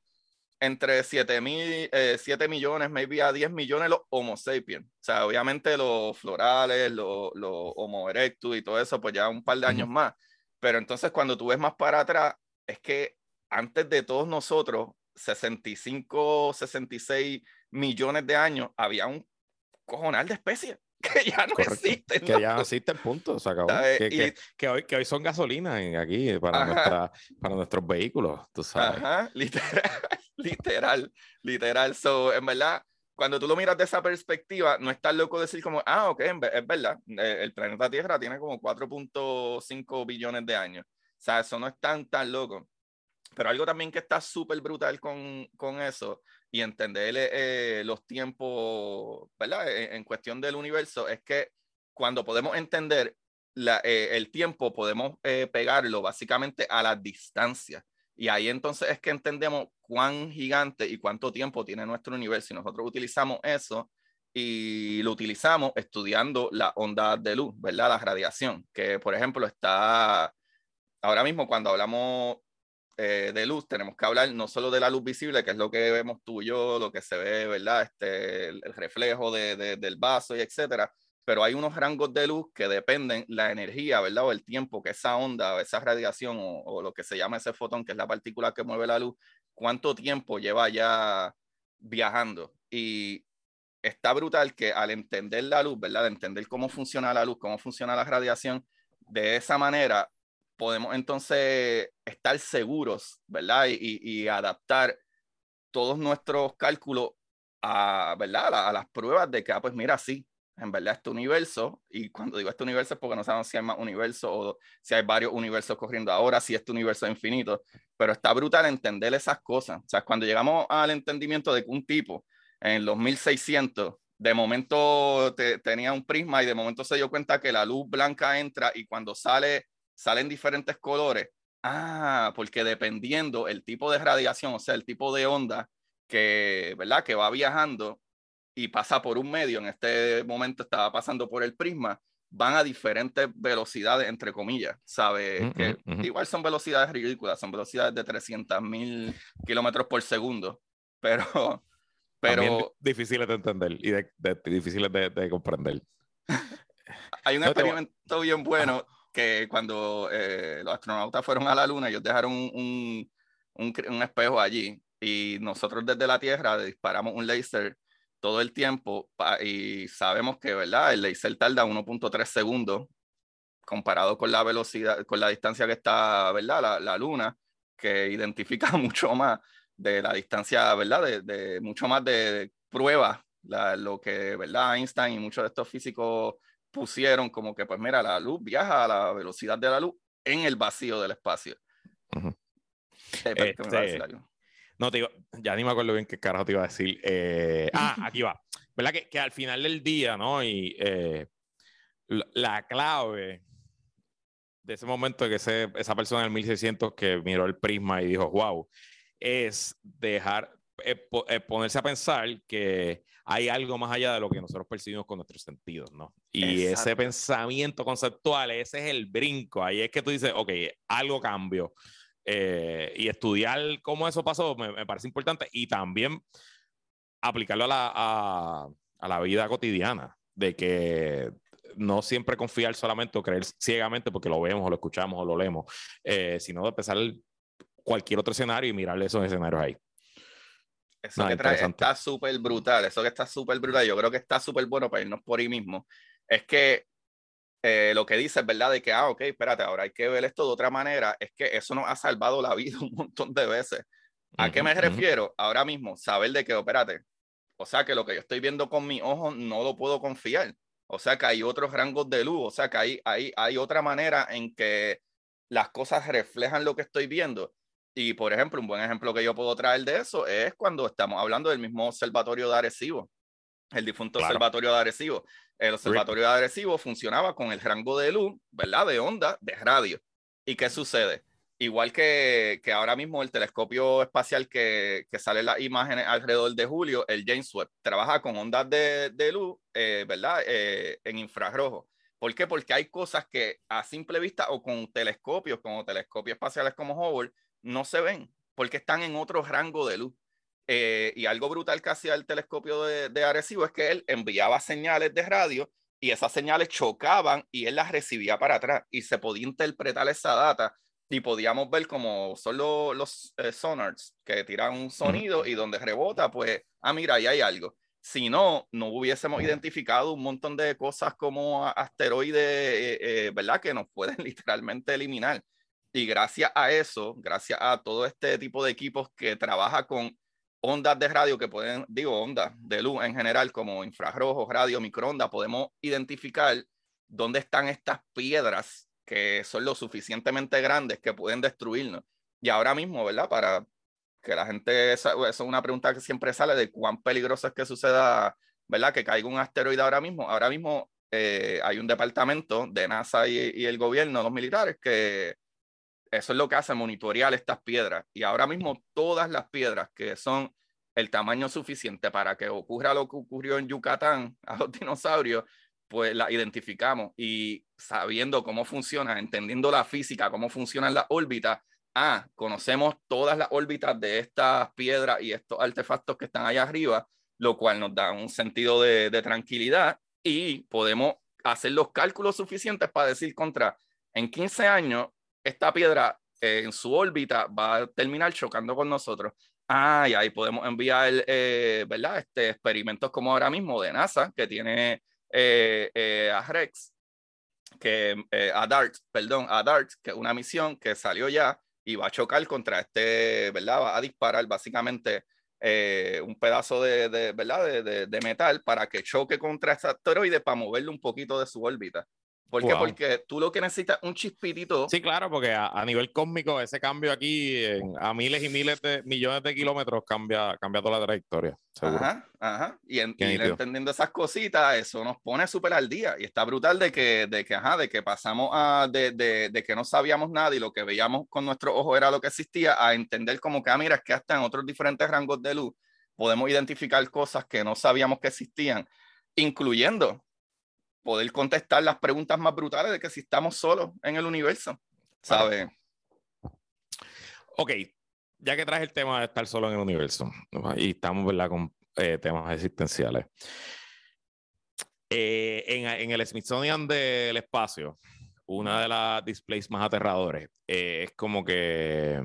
entre 7, mil, 7 eh, millones, maybe a 10 millones los Homo sapiens. O sea, obviamente los florales, los, los Homo erectus y todo eso, pues ya un par de años más. Pero entonces cuando tú ves más para atrás, es que antes de todos nosotros, 65, 66 millones de años, había un cojonal de especies que ya no existen. Que ya no existen, punto. Se acabó. Que, que, hoy, que hoy son gasolina aquí para, nuestra, para nuestros vehículos, tú sabes. Ajá, literal. literal, literal. So, en verdad, cuando tú lo miras de esa perspectiva, no estás loco decir como, ah, ok, es verdad, eh, el planeta Tierra tiene como 4.5 billones de años. O sea, eso no es tan, tan loco. Pero algo también que está súper brutal con, con, eso y entender eh, los tiempos, ¿verdad? En, en, cuestión del universo, es que cuando podemos entender la, eh, el tiempo, podemos pegarlo básicamente a la distancia. Y ahí entonces es que entendemos cuán gigante y cuánto tiempo tiene nuestro universo. Y nosotros utilizamos eso y lo utilizamos estudiando la onda de luz, ¿verdad? La radiación, que por ejemplo está ahora mismo cuando hablamos eh, de luz, tenemos que hablar no solo de la luz visible, que es lo que vemos tú y yo, lo que se ve, ¿verdad? Este, el, reflejo de, de, del vaso y etcétera, pero hay unos rangos de luz que dependen la energía, ¿verdad? O el tiempo que esa onda, o esa radiación, o, lo que se llama ese fotón, que es la partícula que mueve la luz, cuánto tiempo lleva ya viajando. Y está brutal que al entender la luz, ¿verdad? De entender cómo funciona la luz, cómo funciona la radiación, de esa manera podemos entonces estar seguros, ¿verdad? Y, adaptar todos nuestros cálculos a, ¿verdad? A, a, las pruebas de que, ah, pues mira, sí, en verdad este universo, y cuando digo este universo es porque no sabemos si hay más universos o si hay varios universos corriendo ahora, si este universo es infinito, pero está brutal entender esas cosas. O sea, cuando llegamos al entendimiento de que un tipo en los 1600 de momento tenía un prisma y de momento se dio cuenta que la luz blanca entra y cuando sale, salen diferentes colores. Ah, porque dependiendo el tipo de radiación, o sea, el tipo de onda que, ¿verdad? Que va viajando y pasa por un medio, en este momento estaba pasando por el prisma, van a diferentes velocidades, entre comillas, ¿sabes? que igual son velocidades ridículas, son velocidades de 300 mil kilómetros por segundo, pero... pero difíciles de entender y de, difíciles de, comprender. Hay un experimento bien bueno que cuando eh, los astronautas fueron a la Luna, ellos dejaron un, un, un espejo allí y nosotros desde la Tierra disparamos un láser todo el tiempo y sabemos que, ¿verdad? El laser tarda 1.3 segundos comparado con la velocidad, con la distancia que está, ¿verdad? La, la luna, que identifica mucho más de la distancia, ¿verdad? De, de mucho más de, pruebas, lo que, ¿verdad? Einstein y muchos de estos físicos pusieron como que, pues mira, la luz viaja a la velocidad de la luz en el vacío del espacio. No, te digo, ya ni me acuerdo bien qué carajo te iba a decir. Eh, ah, aquí va. ¿Verdad? Que, que, al final del día, ¿no? Y eh, la, clave de ese momento que ese, esa persona en el 1600 que miró el prisma y dijo, wow, es dejar, eh, ponerse a pensar que hay algo más allá de lo que nosotros percibimos con nuestros sentidos, ¿no? Y ese pensamiento conceptual, ese es el brinco. Ahí es que tú dices, ok, algo cambió. Eh, y estudiar cómo eso pasó me, parece importante y también aplicarlo a la, a, la, vida cotidiana, de que no siempre confiar solamente o creer ciegamente porque lo vemos o lo escuchamos o lo leemos, eh, sino de empezar cualquier otro escenario y mirarle esos escenarios ahí. Eso que trae está súper brutal, eso que está súper brutal, yo creo que está súper bueno para irnos por ahí mismo. Es que eh, lo que dice es verdad de que, ah, ok, espérate, ahora hay que ver esto de otra manera, es que eso nos ha salvado la vida un montón de veces. ¿A qué me refiero? Ahora mismo, saber de que, espérate, o sea, que lo que yo estoy viendo con mi ojo no lo puedo confiar. O sea, que hay otros rangos de luz, o sea, que hay, hay, hay otra manera en que las cosas reflejan lo que estoy viendo. Y, por ejemplo, un buen ejemplo que yo puedo traer de eso es cuando estamos hablando del mismo observatorio de Arecibo, el difunto observatorio de Arecibo el observatorio de Arecibo funcionaba con el rango de luz, ¿verdad? De onda, de radio. ¿Y qué sucede? Igual que, que ahora mismo el telescopio espacial que, que sale las imágenes alrededor de julio, el James Webb, trabaja con ondas de, de luz, eh, ¿verdad? Eh, en infrarrojo. ¿Por qué? Porque hay cosas que a simple vista o con telescopios, como telescopios espaciales como Hubble, no se ven, porque están en otro rango de luz. Eh, y algo brutal que hacía el telescopio de, de, Arecibo es que él enviaba señales de radio y esas señales chocaban y él las recibía para atrás y se podía interpretar esa data y podíamos ver como son los, eh, sonars que tiran un sonido y donde rebota, pues, ah, mira, ahí hay algo. Si no, no hubiésemos identificado un montón de cosas como asteroides, eh, ¿verdad? Que nos pueden literalmente eliminar. Y gracias a eso, gracias a todo este tipo de equipos que trabaja con ondas de radio que pueden, digo, ondas de luz en general, como infrarrojos, radio, microondas, podemos identificar dónde están estas piedras que son lo suficientemente grandes que pueden destruirnos. Y ahora mismo, ¿verdad? Para que la gente, eso es una pregunta que siempre sale de cuán peligroso es que suceda, ¿verdad? Que caiga un asteroide ahora mismo. Ahora mismo eh, hay un departamento de NASA y, y el gobierno, los militares, que eso es lo que hace, monitorear estas piedras. Y ahora mismo todas las piedras que son el tamaño suficiente para que ocurra lo que ocurrió en Yucatán a los dinosaurios, pues las identificamos y sabiendo cómo funciona, entendiendo la física, cómo funcionan las órbitas, ah, conocemos todas las órbitas de estas piedras y estos artefactos que están allá arriba, lo cual nos da un sentido de, de tranquilidad y podemos hacer los cálculos suficientes para decir contra, en 15 años esta piedra eh, en su órbita va a terminar chocando con nosotros. Ah, y ahí podemos enviar, eh, ¿verdad? Este, experimentos como ahora mismo de NASA, que tiene eh, a Rex, que, a DART, perdón, a DART, que es una misión que salió ya y va a chocar contra este, ¿verdad? Va a disparar básicamente un pedazo de, de ¿verdad? De, de, de, metal para que choque contra este asteroide para moverlo un poquito de su órbita. ¿Por qué? Porque tú lo que necesitas un chispitito. Sí, claro, porque a, nivel cósmico ese cambio aquí a miles y miles de millones de kilómetros cambia, cambia toda la trayectoria. Ajá, ajá. Y, entendiendo esas cositas, eso nos pone súper al día. Y está brutal de que, de que, ajá, de que pasamos a, de, de, de, que no sabíamos nada y lo que veíamos con nuestro ojo era lo que existía, a entender como que, ah, mira, es que hasta en otros diferentes rangos de luz podemos identificar cosas que no sabíamos que existían, incluyendo poder contestar las preguntas más brutales de que si estamos solos en el universo, ¿sabes? Ok, ya que traes el tema de estar solo en el universo, y estamos, ¿verdad?, con eh, temas existenciales. Eh, en, en, el Smithsonian del espacio, una de las displays más aterradores eh, es como que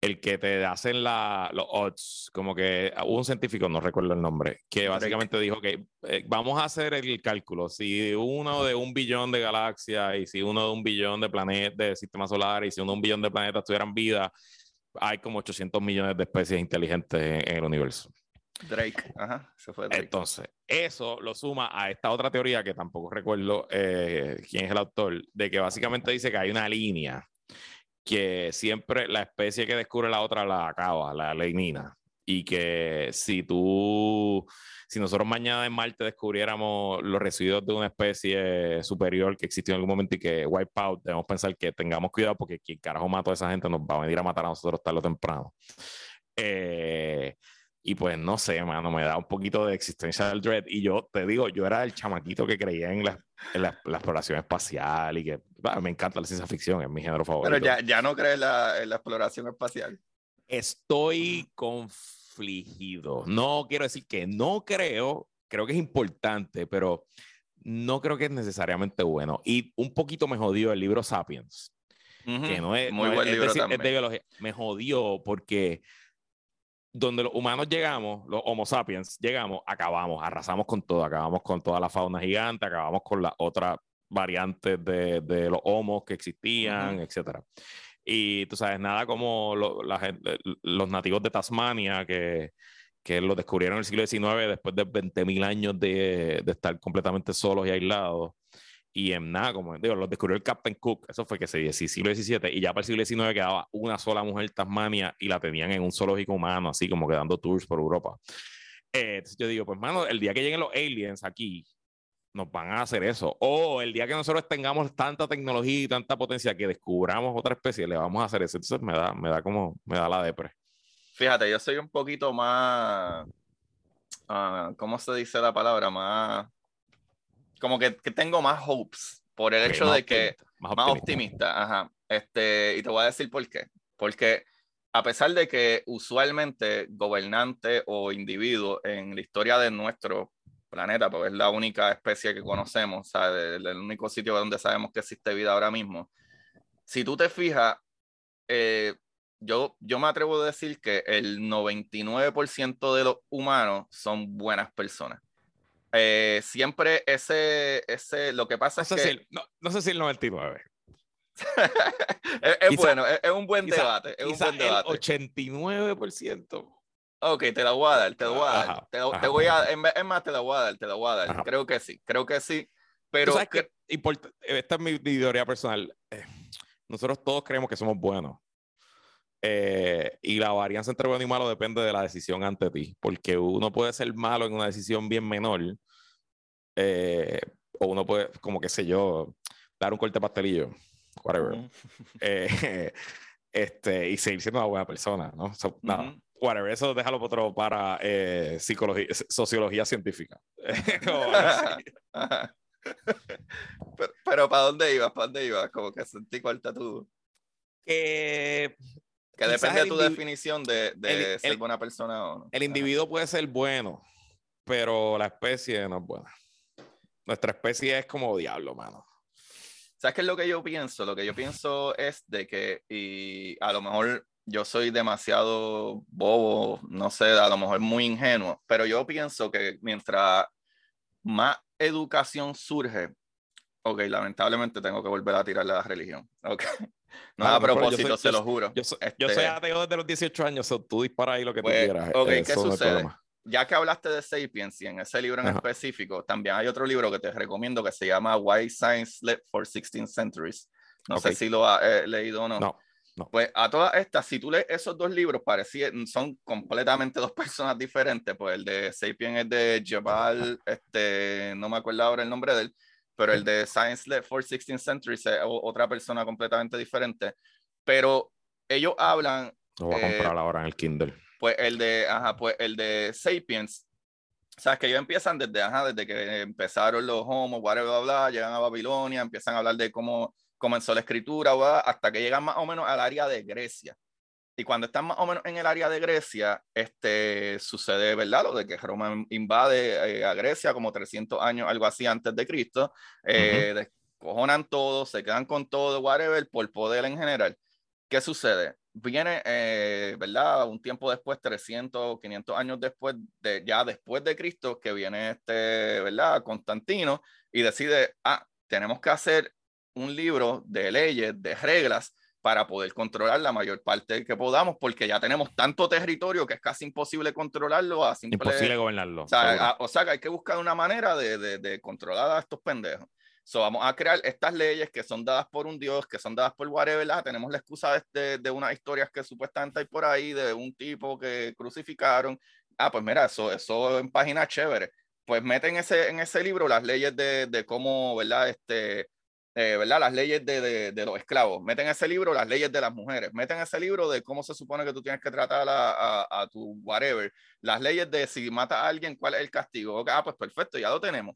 el que te hacen la, los odds, como que hubo un científico, no recuerdo el nombre, que básicamente dijo que eh, vamos a hacer el cálculo, si uno de un billón de galaxias y si uno de un billón de planetas, de sistema solar y si uno de un billón de planetas tuvieran vida, hay como 800 millones de especies inteligentes en, el universo. Drake, ajá, se fue Drake. Entonces, eso lo suma a esta otra teoría que tampoco recuerdo eh, quién es el autor, de que básicamente dice que hay una línea que siempre la especie que descubre la otra la acaba, la elimina. Y que si tú, si nosotros mañana en Marte descubriéramos los residuos de una especie superior que existió en algún momento y que wipe out, debemos pensar que tengamos cuidado porque quien carajo mató a esa gente nos va a venir a matar a nosotros tarde o temprano. Eh, y pues no sé, mano, me da un poquito de existencial dread. Y yo te digo, yo era el chamaquito que creía en la, en la, exploración espacial y que me encanta la ciencia ficción, es mi género favorito. Pero ya, ya no crees la, en la exploración espacial. Estoy confligido. No quiero decir que no creo, creo que es importante, pero no creo que es necesariamente bueno. Y un poquito me jodió el libro Sapiens, que no es, Muy buen libro es de biología. Me jodió porque donde los humanos llegamos, los Homo sapiens, llegamos, acabamos, arrasamos con todo, acabamos con toda la fauna gigante, acabamos con las otras variantes de, de, los homos que existían, etc. etcétera. Y tú sabes, nada como la los nativos de Tasmania que, que lo descubrieron en el siglo XIX después de 20.000 años de, de, estar completamente solos y aislados y en nada, como digo, lo descubrió el Captain Cook, eso fue que se siglo XVII, y ya para el siglo XIX quedaba una sola mujer Tasmania y la tenían en un zoológico humano, así como quedando tours por Europa. Eh, entonces yo digo, pues mano, el día que lleguen los aliens aquí, nos van a hacer eso. O el día que nosotros tengamos tanta tecnología y tanta potencia que descubramos otra especie, le vamos a hacer eso. Entonces me da, me da como, me da la depre. Fíjate, yo soy un poquito más, uh, ¿cómo se dice la palabra? Más como que, que, tengo más hopes por el hecho de que más, optimista. ajá. Este, y te voy a decir por qué. Porque a pesar de que usualmente gobernante o individuo en la historia de nuestro planeta, porque es la única especie que conocemos, o sea, el, el único sitio donde sabemos que existe vida ahora mismo, si tú te fijas, eh, yo, yo me atrevo a decir que el 99% de los humanos son buenas personas. Eh, siempre ese, ese, lo que pasa es que... Si no, no, sé si el 99. es, bueno, es, un buen debate. Es un buen debate. El 89%. Ok, te la voy a dar, te la voy a dar. te, te, voy a, es más, te la voy a dar, te la voy a dar. Creo que sí, creo que sí. Pero... Que, esta es mi teoría personal. Eh, nosotros todos creemos que somos buenos. Eh, y la varianza entre bueno y malo depende de la decisión ante ti, porque uno puede ser malo en una decisión bien menor, eh, o uno puede, como que sé yo, dar un corte pastelillo, whatever, eh, este, y seguir siendo una buena persona, ¿no? Nada, whatever, eso déjalo otro para psicología, sociología científica. pero, pero, ¿para dónde ibas? ¿Para dónde ibas? Como que sentí corta tú. Que que depende de tu definición de, de ser buena persona o no. El individuo puede ser bueno, pero la especie no es buena. Nuestra especie es como diablo, mano. ¿Sabes qué es lo que yo pienso? Lo que yo pienso es de que, y a lo mejor yo soy demasiado bobo, no sé, a lo mejor muy ingenuo, pero yo pienso que mientras más educación surge, ok, lamentablemente tengo que volver a tirar la religión, ok, no, a propósito, se lo juro. Yo soy, yo soy, este ateo desde los 18 años, tú dispara ahí lo que tú pues, quieras. Ok, ¿qué sucede? ya que hablaste de Sapiens y en ese libro en específico, también hay otro libro que te recomiendo que se llama Why Science Slept for 16 Centuries. No sé si lo has eh, leído o no. No. Pues a todas estas, si tú lees esos dos libros, parecían, son completamente dos personas diferentes. Pues el de Sapiens es de Jabal, este, no me acuerdo ahora el nombre de él, pero el de Science Led for 16th Century es otra persona completamente diferente. Pero ellos hablan. Lo voy a comprar eh, ahora en el Kindle. Pues el de, ajá, pues el de Sapiens, sabes que ellos empiezan desde, ajá, desde que empezaron los homos, whatever, bla, bla, llegan a Babilonia, empiezan a hablar de cómo comenzó la escritura, hasta que llegan más o menos al área de Grecia. Y cuando están más o menos en el área de Grecia, este, sucede, ¿verdad? Lo de que Roma invade eh, a Grecia como 300 años, algo así antes de Cristo. Eh, descojonan todo, se quedan con todo, whatever, por poder en general. ¿Qué sucede? Viene, eh, ¿verdad? Un tiempo después, 300, 500 años después, de, ya después de Cristo, que viene este, ¿verdad? Constantino y decide, ah, tenemos que hacer un libro de leyes, de reglas, para poder controlar la mayor parte que podamos, porque ya tenemos tanto territorio que es casi imposible controlarlo. A imposible gobernarlo. O sea, o sea, que hay que buscar una manera de, de, de controlar a estos pendejos. So, vamos a crear estas leyes que son dadas por un dios, que son dadas por whatever. Tenemos la excusa de, de, unas historias que supuestamente hay por ahí, de un tipo que crucificaron. Ah, pues mira, eso, eso en página chévere. Pues meten ese, en ese libro las leyes de, de cómo, ¿verdad? Este, eh, ¿verdad? Las leyes de, de, los esclavos. Meten ese libro las leyes de las mujeres. Meten ese libro de cómo se supone que tú tienes que tratar a, a, tu whatever. Las leyes de si mata a alguien, cuál es el castigo. ah, pues perfecto, ya lo tenemos.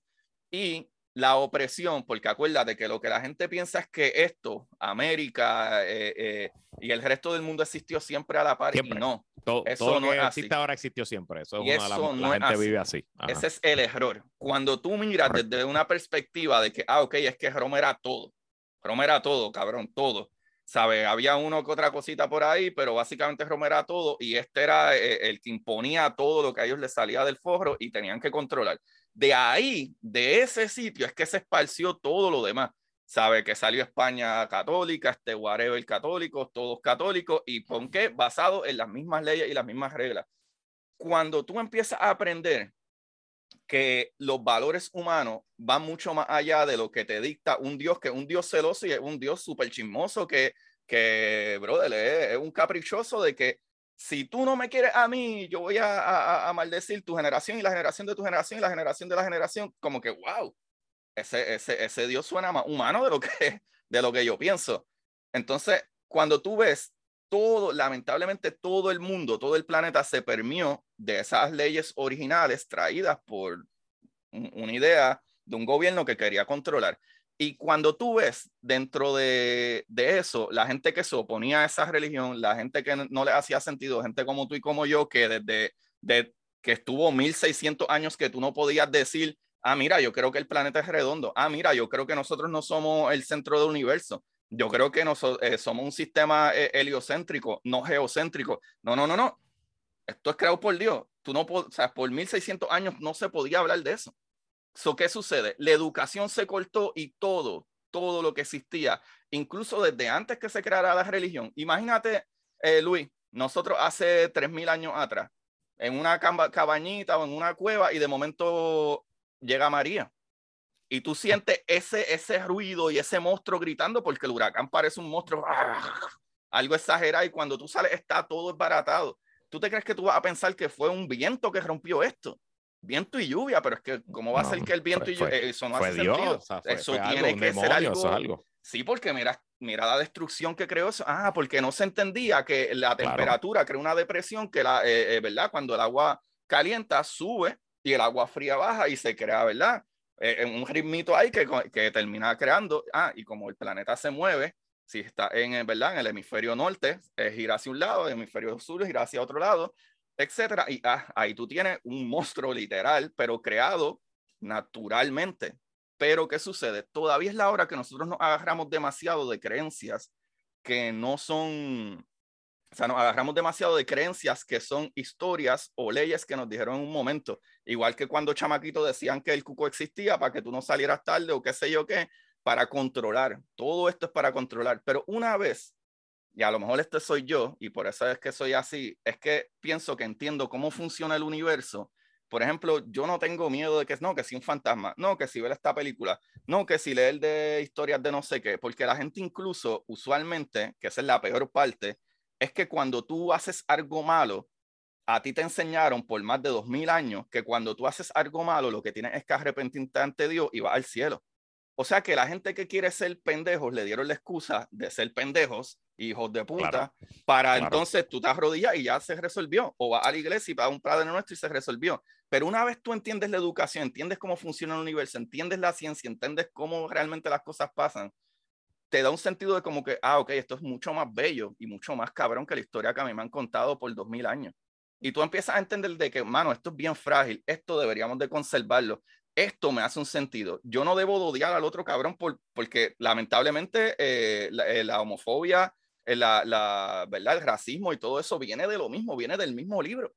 Y la opresión, porque acuérdate que lo que la gente piensa es que esto, América eh, eh, y el resto del mundo existió siempre a la par y no. Todo, eso no existe ahora existió siempre. Eso, es la, gente vive así. Ese es el error. Cuando tú miras desde una perspectiva de que, ah, ok, es que Roma era todo. Roma era todo, cabrón, todo. ¿Sabe? Había uno que otra cosita por ahí, pero básicamente Roma era todo y este era eh, el que imponía todo lo que a ellos les salía del forro y tenían que controlar. De ahí, de ese sitio, es que se esparció todo lo demás. Sabe que salió España católica, este whatever católicos, todos católicos, y ¿con qué? Basado en las mismas leyes y las mismas reglas. Cuando tú empiezas a aprender que los valores humanos van mucho más allá de lo que te dicta un Dios, que es un Dios celoso y es un Dios súper chismoso, que, que, brother, es un caprichoso de que si tú no me quieres a mí, yo voy a, a, maldecir tu generación y la generación de tu generación y la generación de la generación, como que, wow, ese, ese, ese Dios suena más humano de lo, que, de lo que yo pienso. Entonces, cuando tú ves todo, lamentablemente todo el mundo, todo el planeta se permió de esas leyes originales traídas por una idea de un gobierno que quería controlar. Y cuando tú ves dentro de, de, eso, la gente que se oponía a esa religión, la gente que no le hacía sentido, gente como tú y como yo, que desde de, que estuvo 1600 años que tú no podías decir, ah, mira, yo creo que el planeta es redondo, ah, mira, yo creo que nosotros no somos el centro del universo, yo creo que nosotros, eh, somos un sistema eh, heliocéntrico, no geocéntrico. No, no, no, no. Esto es creado por Dios. Tú no, o sea, por 1600 años no se podía hablar de eso. So, ¿Qué sucede? La educación se cortó y todo, todo lo que existía, incluso desde antes que se creara la religión. Imagínate, eh, Luis, nosotros hace 3000 años atrás, en una cabañita o en una cueva, y de momento llega María. Y tú sientes ese, ese ruido y ese monstruo gritando porque el huracán parece un monstruo, ¡ah! algo exagerado, y cuando tú sales está todo esbaratado. ¿Tú te crees que tú vas a pensar que fue un viento que rompió esto? Viento y lluvia, pero es que, ¿cómo va a ser que el viento y lluvia? Eso no hace sentido. eso tiene que ser algo, Sí, porque mira, mira la destrucción que creó eso. Ah, porque no se entendía que la temperatura crea una depresión que la, eh, eh, ¿verdad? Cuando el agua calienta, sube y el agua fría baja y se crea, ¿verdad? Eh, un ritmito ahí que, que termina creando. Ah, y como el planeta se mueve, si está en, ¿verdad? en el hemisferio norte, gira hacia un lado, el hemisferio sur gira hacia otro lado, etcétera. Y ah, ahí tú tienes un monstruo literal, pero creado naturalmente. Pero ¿qué sucede? Todavía es la hora que nosotros nos agarramos demasiado de creencias que no son, o sea, nos agarramos demasiado de creencias que son historias o leyes que nos dijeron en un momento. Igual que cuando chamaquito decían que el cuco existía para que tú no salieras tarde o qué sé yo qué, para controlar. Todo esto es para controlar. Pero una vez y a lo mejor este soy yo, y por eso es que soy así, es que pienso que entiendo cómo funciona el universo. Por ejemplo, yo no tengo miedo de que no, que si un fantasma, no, que si ver esta película, no, que si leer de historias de no sé qué, porque la gente incluso usualmente, que esa es la peor parte, es que cuando tú haces algo malo, a ti te enseñaron por más de dos mil años que cuando tú haces algo malo, lo que tienes es que arrepentirte ante Dios y vas al cielo. O sea que la gente que quiere ser pendejos le dieron la excusa de ser pendejos, hijos de puta, para entonces tú te arrodillas y ya se resolvió. O vas a la iglesia y vas a un padre nuestro y se resolvió. Pero una vez tú entiendes la educación, entiendes cómo funciona el universo, entiendes la ciencia, entiendes cómo realmente las cosas pasan, te da un sentido de como que, ah, ok, esto es mucho más bello y mucho más cabrón que la historia que a mí me han contado por dos mil años. Y tú empiezas a entender de que, mano, esto es bien frágil, esto deberíamos de conservarlo, esto me hace un sentido. Yo no debo odiar al otro cabrón por, porque lamentablemente eh, eh, la, homofobia, eh, la, la, ¿verdad? el racismo y todo eso viene de lo mismo, viene del mismo libro.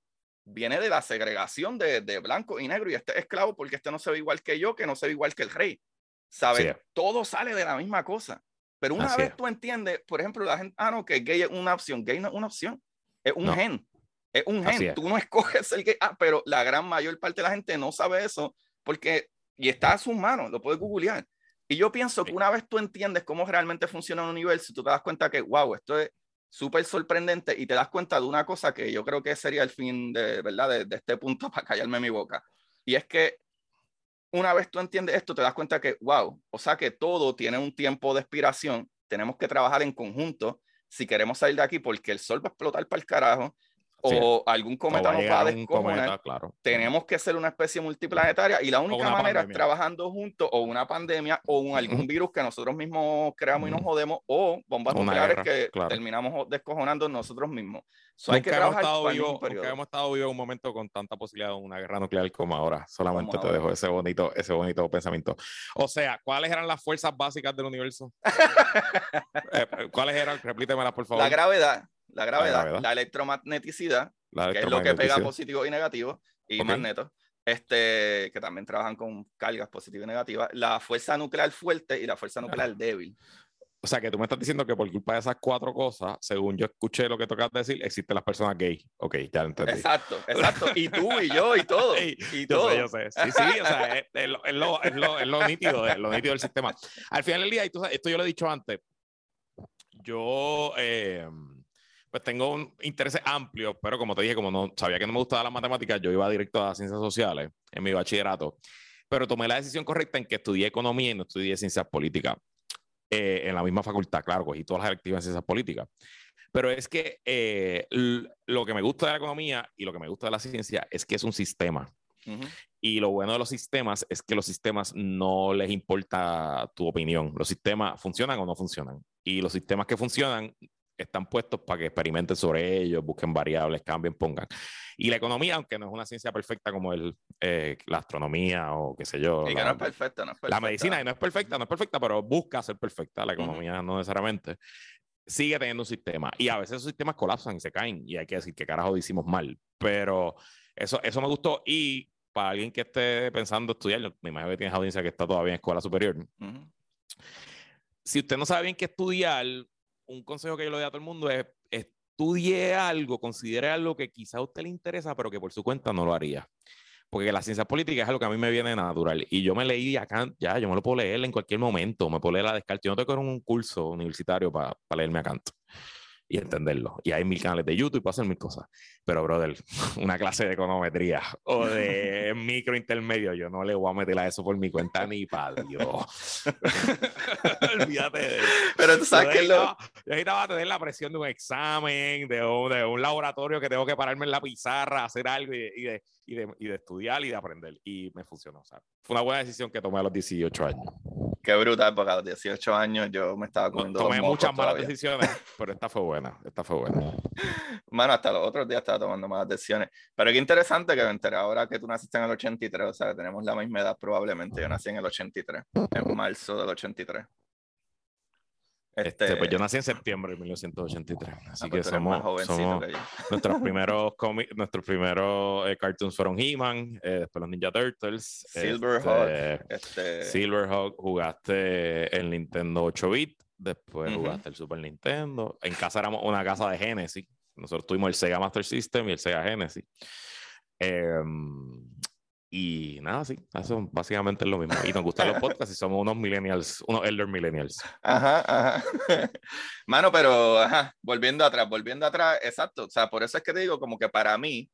Viene de la segregación de, de blanco y negro y este es esclavo porque este no se ve igual que yo, que no se ve igual que el rey. ¿Sabes? Todo sale de la misma cosa. Pero una vez tú entiendes, por ejemplo, la gente, ah, no, que gay es una opción. Gay no es una opción, es un gen. Es un gen. Tú no escoges el gay. Ah, pero la gran mayor parte de la gente no sabe eso porque, y está a sus manos, lo puedes googlear. Y yo pienso que una vez tú entiendes cómo realmente funciona un universo, tú te das cuenta que, wow, esto es súper sorprendente y te das cuenta de una cosa que yo creo que sería el fin de, ¿verdad? De, este punto para callarme mi boca. Y es que una vez tú entiendes esto, te das cuenta que, wow, o sea que todo tiene un tiempo de expiración, tenemos que trabajar en conjunto si queremos salir de aquí porque el sol va a explotar para el carajo o algún cometa nos va a descojonar, claro. tenemos que ser una especie multiplanetaria y la única manera es trabajando juntos o una pandemia o algún virus que nosotros mismos creamos y nos jodemos o bombas nucleares que terminamos descojonando nosotros mismos. hay que hemos estado vivos hemos estado vivos en un momento con tanta posibilidad de una guerra nuclear como ahora. Solamente te dejo ese bonito, ese bonito pensamiento. O sea, ¿cuáles eran las fuerzas básicas del universo? Eh, ¿Cuáles eran? Repítemelas, por favor. La gravedad la gravedad, la, electromagneticidad, que es lo que pega positivo y negativo, y magnetos, este, que también trabajan con cargas positivas y negativas, la fuerza nuclear fuerte y la fuerza nuclear débil. O sea, que tú me estás diciendo que por culpa de esas cuatro cosas, según yo escuché lo que tocas decir, existen las personas gay. Ok, ya entendí. Exacto, exacto. Y tú y yo y todo. y todo. yo sé. Sí, sí, o sea, es, lo, es, lo, es, lo, es, lo, nítido, es lo nítido del sistema. Al final del día, y tú sabes, esto yo lo he dicho antes, yo... Eh, pues tengo un interés amplio, pero como te dije, como no sabía que no me gustaba la matemática, yo iba directo a ciencias sociales en mi bachillerato, pero tomé la decisión correcta en que estudié economía y no estudié ciencias políticas eh, en la misma facultad, claro, cogí todas las electivas en ciencias políticas. Pero es que eh, lo que me gusta de la economía y lo que me gusta de la ciencia es que es un sistema. Y lo bueno de los sistemas es que los sistemas no les importa tu opinión. Los sistemas funcionan o no funcionan. Y los sistemas que funcionan están puestos para que experimenten sobre ellos, busquen variables, cambien, pongan. Y la economía, aunque no es una ciencia perfecta como el, eh, la astronomía o qué sé yo. Y que no es perfecta, no es perfecta. La medicina no es perfecta, no es perfecta, pero busca ser perfecta. La economía no necesariamente. Sigue teniendo un sistema. Y a veces esos sistemas colapsan y se caen. Y hay que decir que carajo hicimos mal. Pero eso, eso me gustó. Y para alguien que esté pensando estudiar, me imagino que tienes audiencia que está todavía en escuela superior. Si usted no sabe bien qué estudiar, un consejo que yo le doy a todo el mundo es estudie algo, considere algo que quizá a usted le interesa, pero que por su cuenta no lo haría. Porque la ciencia política es algo que a mí me viene natural. Y yo me leí acá, ya, yo me lo puedo leer en cualquier momento, me puedo leer la Descartes. Yo no tengo que un curso universitario para leerme a Kant y entenderlo. Y hay mil canales de YouTube para hacer mil cosas. Pero, brother, una clase de econometría o de micro intermedio, yo no le voy a meter a eso por mi cuenta ni para Dios. Olvídate de eso. Pero tú sabes que lo... Yo va a tener la presión de un examen, de un, de un, laboratorio que tengo que pararme en la pizarra, hacer algo y, y de y de, y de, estudiar y de aprender. Y me funcionó. ¿sabes? Fue una buena decisión que tomé a los 18 años. Qué brutal, porque a los 18 años yo me estaba con Tomé muchas malas decisiones, pero esta fue buena. Esta fue buena. Mano, hasta los otros días estaba tomando malas decisiones. Pero qué interesante que me enteré ahora que tú naciste en el 83, o sea, tenemos la misma edad probablemente. Yo nací en el 83, en marzo del 83. Este, este... pues yo nací en septiembre de 1983, así ah, que pues somos, somos nuestros primeros nuestros primeros eh, cartoons fueron He-Man, eh, después los Ninja Turtles, Silverhawk, este, este... Silverhawk, jugaste el Nintendo 8 bit, después jugaste el Super Nintendo, en casa éramos una casa de Genesis, nosotros tuvimos el Sega Master System y el Sega Genesis. Eh, y nada, sí, eso básicamente es lo mismo. Y nos gustan los podcasts y somos unos millennials, unos elder millennials. Ajá, ajá. Mano, pero, ajá, volviendo atrás, volviendo atrás, exacto. O sea, por eso es que te digo, como que para mí,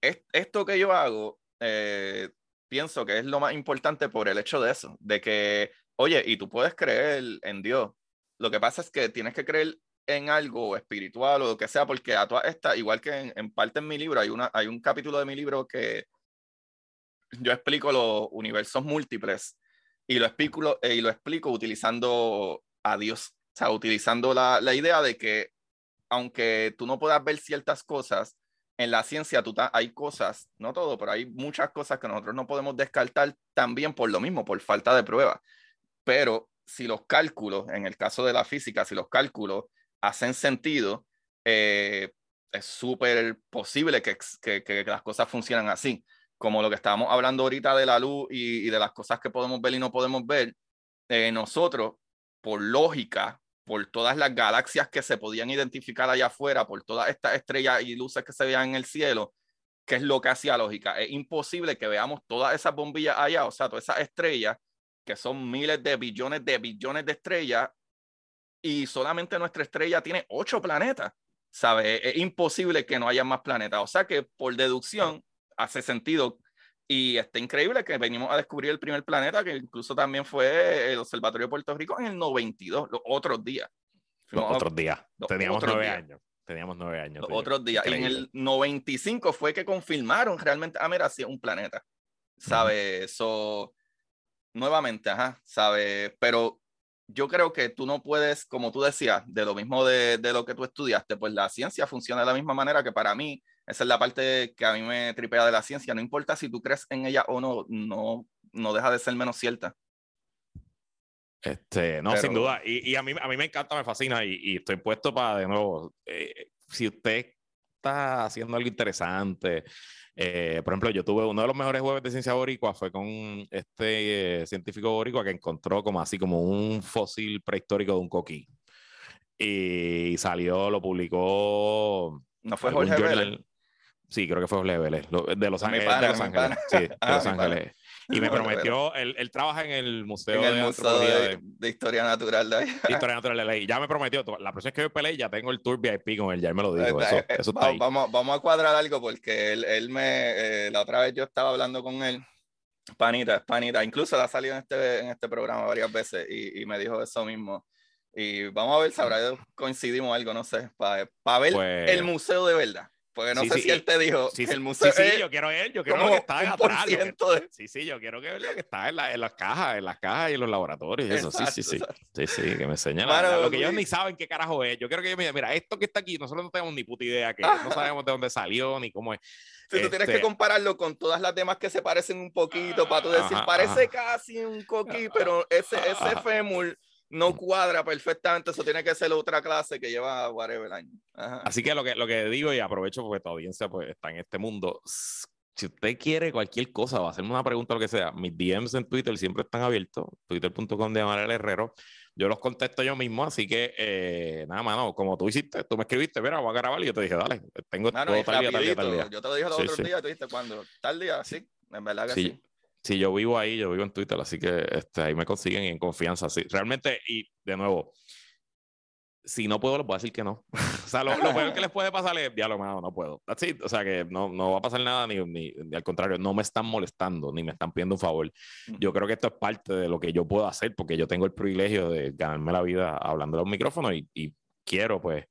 esto que yo hago, eh, pienso que es lo más importante por el hecho de eso, de que oye, y tú puedes creer en Dios. Lo que pasa es que tienes que creer en algo espiritual o lo que sea, porque a todas estas, igual que en, parte en mi libro, hay, una, hay un capítulo de mi libro que yo explico los universos múltiples y lo explico, y lo explico utilizando a Dios, o sea, utilizando la, la idea de que aunque tú no puedas ver ciertas cosas, en la ciencia tú hay cosas, no todo, pero hay muchas cosas que nosotros no podemos descartar también por lo mismo, por falta de prueba. Pero si los cálculos, en el caso de la física, si los cálculos hacen sentido, eh, es súper posible que, que, que, las cosas funcionan así. Como lo que estábamos hablando ahorita de la luz y, de las cosas que podemos ver y no podemos ver, eh, nosotros, por lógica, por todas las galaxias que se podían identificar allá afuera, por todas estas estrellas y luces que se veían en el cielo, ¿qué es lo que hacía lógica? Es imposible que veamos todas esas bombillas allá, o sea, todas esas estrellas, que son miles de billones de billones de estrellas, y solamente nuestra estrella tiene ocho planetas, ¿sabes? Es imposible que no haya más planetas, o sea que por deducción hace sentido y está increíble que venimos a descubrir el primer planeta, que incluso también fue el Observatorio de Puerto Rico en el 92, los otros días. Los otros días. Teníamos nueve años. Teníamos nueve años. Los otros días. Y en el 95 fue que confirmaron realmente, ah, mira, sí, un planeta. ¿Sabes? Eso, nuevamente, ajá, ¿sabes? Pero yo creo que tú no puedes, como tú decías, de lo mismo de, de, lo que tú estudiaste, pues la ciencia funciona de la misma manera que para mí esa es la parte que a mí me tripea de la ciencia. No importa si tú crees en ella o no, no, no deja de ser menos cierta. Este, no, sin duda. Y, y, a, mí, a mí me encanta, me fascina y, y estoy puesto para, de nuevo, eh, si usted está haciendo algo interesante, eh, por ejemplo, yo tuve uno de los mejores jueves de ciencia boricua, fue con este eh, científico boricua que encontró como así como un fósil prehistórico de un coquí. Y salió, lo publicó. No fue Jorge Vélez. Sí, creo que fue Vélez, de Los Ángeles. de Los Ángeles. Sí, de ah, Los Ángeles. Y me prometió, él, él, trabaja en el Museo, en el de, museo de, de, Historia Natural de. Historia Natural de ley. Ya me prometió, la próxima vez que yo peleé ya tengo el tour VIP con él, ya él me lo dijo. Eso, eh, eso está ahí. Vamos, vamos a cuadrar algo porque él, él me, eh, la otra vez yo estaba hablando con él, panita, panita, incluso la ha salido en este, en este programa varias veces y, y me dijo eso mismo. Y vamos a ver, sabrá coincidimos algo, no sé, para ver pues el museo de verdad. Porque no sé si él te dijo sí, el museo. Sí, sí, yo quiero ver, yo quiero lo que está atrás. Sí, sí, yo quiero que ver lo que está en, la, en, las cajas, en las cajas y en los laboratorios. Eso, sí, sí, sí. Sí, sí, que me enseñan lo que ellos ni saben qué carajo es. Yo quiero que ellos me digan, mira, esto que está aquí, nosotros no tenemos ni puta idea que no sabemos de dónde salió ni cómo es. Si tú tienes que este compararlo con todas las demás que se parecen un poquito, para tú decir, parece casi un coquí, pero ese, ese fémur no cuadra perfectamente, eso tiene que ser otra clase que lleva whatever año. Así que lo, que lo que digo y aprovecho porque tu audiencia pues, está en este mundo, si usted quiere cualquier cosa o hacerme una pregunta o lo que sea, mis DMs en Twitter siempre están abiertos, twitter.com de Amarel Herrero, yo los contesto yo mismo, así que eh, nada, mano, como tú hiciste, tú me escribiste, mira, voy a grabar y yo te dije, dale, tengo todo tal día, tal día, tal día. Yo te lo dije los otros días, tú dijiste, ¿cuándo? Tal día, sí, en verdad que sí. Sí, yo vivo ahí, yo vivo en Twitter, así que este, ahí me consiguen en confianza. Sí. Realmente, y de nuevo, si no puedo, les voy a decir que no. o sea, lo, lo, peor que les puede pasar es, ya lo no, no puedo. Así, o sea, que no, no va a pasar nada, ni, ni, al contrario, no me están molestando, ni me están pidiendo un favor. Yo creo que esto es parte de lo que yo puedo hacer, porque yo tengo el privilegio de ganarme la vida hablando a los micrófonos y, y quiero, pues,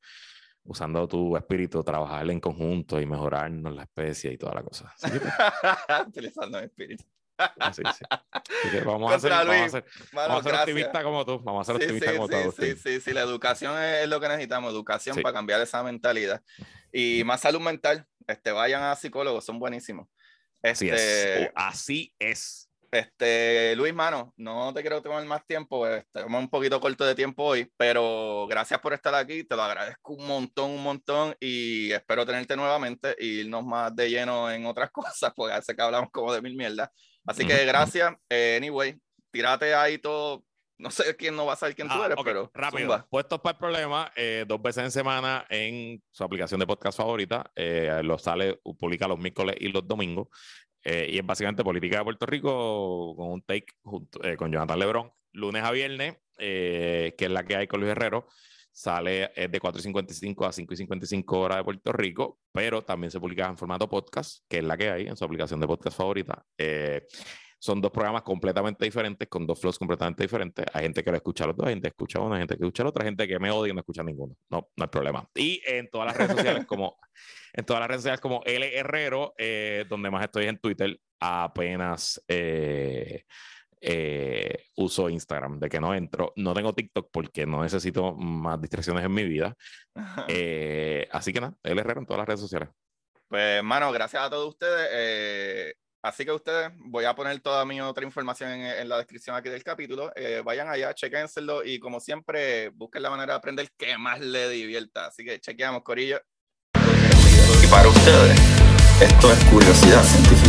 usando tu espíritu, trabajar en conjunto y mejorarnos la especie y toda la cosa. Pues. Utilizando mi espíritu. Sí, sí. vamos, a hacer, vamos, a hacer, vamos a ser optimistas como tú. Vamos a ser optimistas como tú. Sí, sí, sí, la educación es lo que necesitamos, educación para cambiar esa mentalidad. Y más salud mental, este, vayan a psicólogos, son buenísimos. Este, así es. Oh, así es. Este, Luis, mano, no te quiero tomar más tiempo, estamos un poquito corto de tiempo hoy, pero gracias por estar aquí, te lo agradezco un montón, un montón y espero tenerte nuevamente e irnos más de lleno en otras cosas, porque hace que hablamos como de mil mierdas. Así que gracias. Eh, anyway, tírate ahí todo. No sé quién no va a saber quién tú ah, eres, pero. Rápido. Puestos para el problema, eh, dos veces en semana en su aplicación de podcast favorita. Eh, lo sale, publica los miércoles y los domingos. y es básicamente política de Puerto Rico con un take junto, con Jonathan Lebrón. Lunes a viernes, que es la que hay con Luis Herrero sale es de 4.55 a 5.55 horas de Puerto Rico, pero también se publica en formato podcast, que es la que hay en su aplicación de podcast favorita. Eh, son dos programas completamente diferentes, con dos flows completamente diferentes. Hay gente que lo escucha a los dos, hay gente que escucha uno, hay gente que escucha a otra, gente que me odia y no escucha ninguno. No, no hay problema. Y en todas las redes sociales como, en todas las redes sociales como L Herrero, eh, donde más estoy en Twitter, apenas eh, eh, uso Instagram, de que no entro. No tengo TikTok porque no necesito más distracciones en mi vida. así que nada, L Herrero en todas las redes sociales. Pues, mano, gracias a todos ustedes. Así que ustedes, voy a poner toda mi otra información en, la descripción aquí del capítulo. Eh, vayan allá, chequénselo y como siempre, busquen la manera de aprender que más le divierta. Así que chequeamos, Corillo. Y para ustedes, esto es curiosidad científica.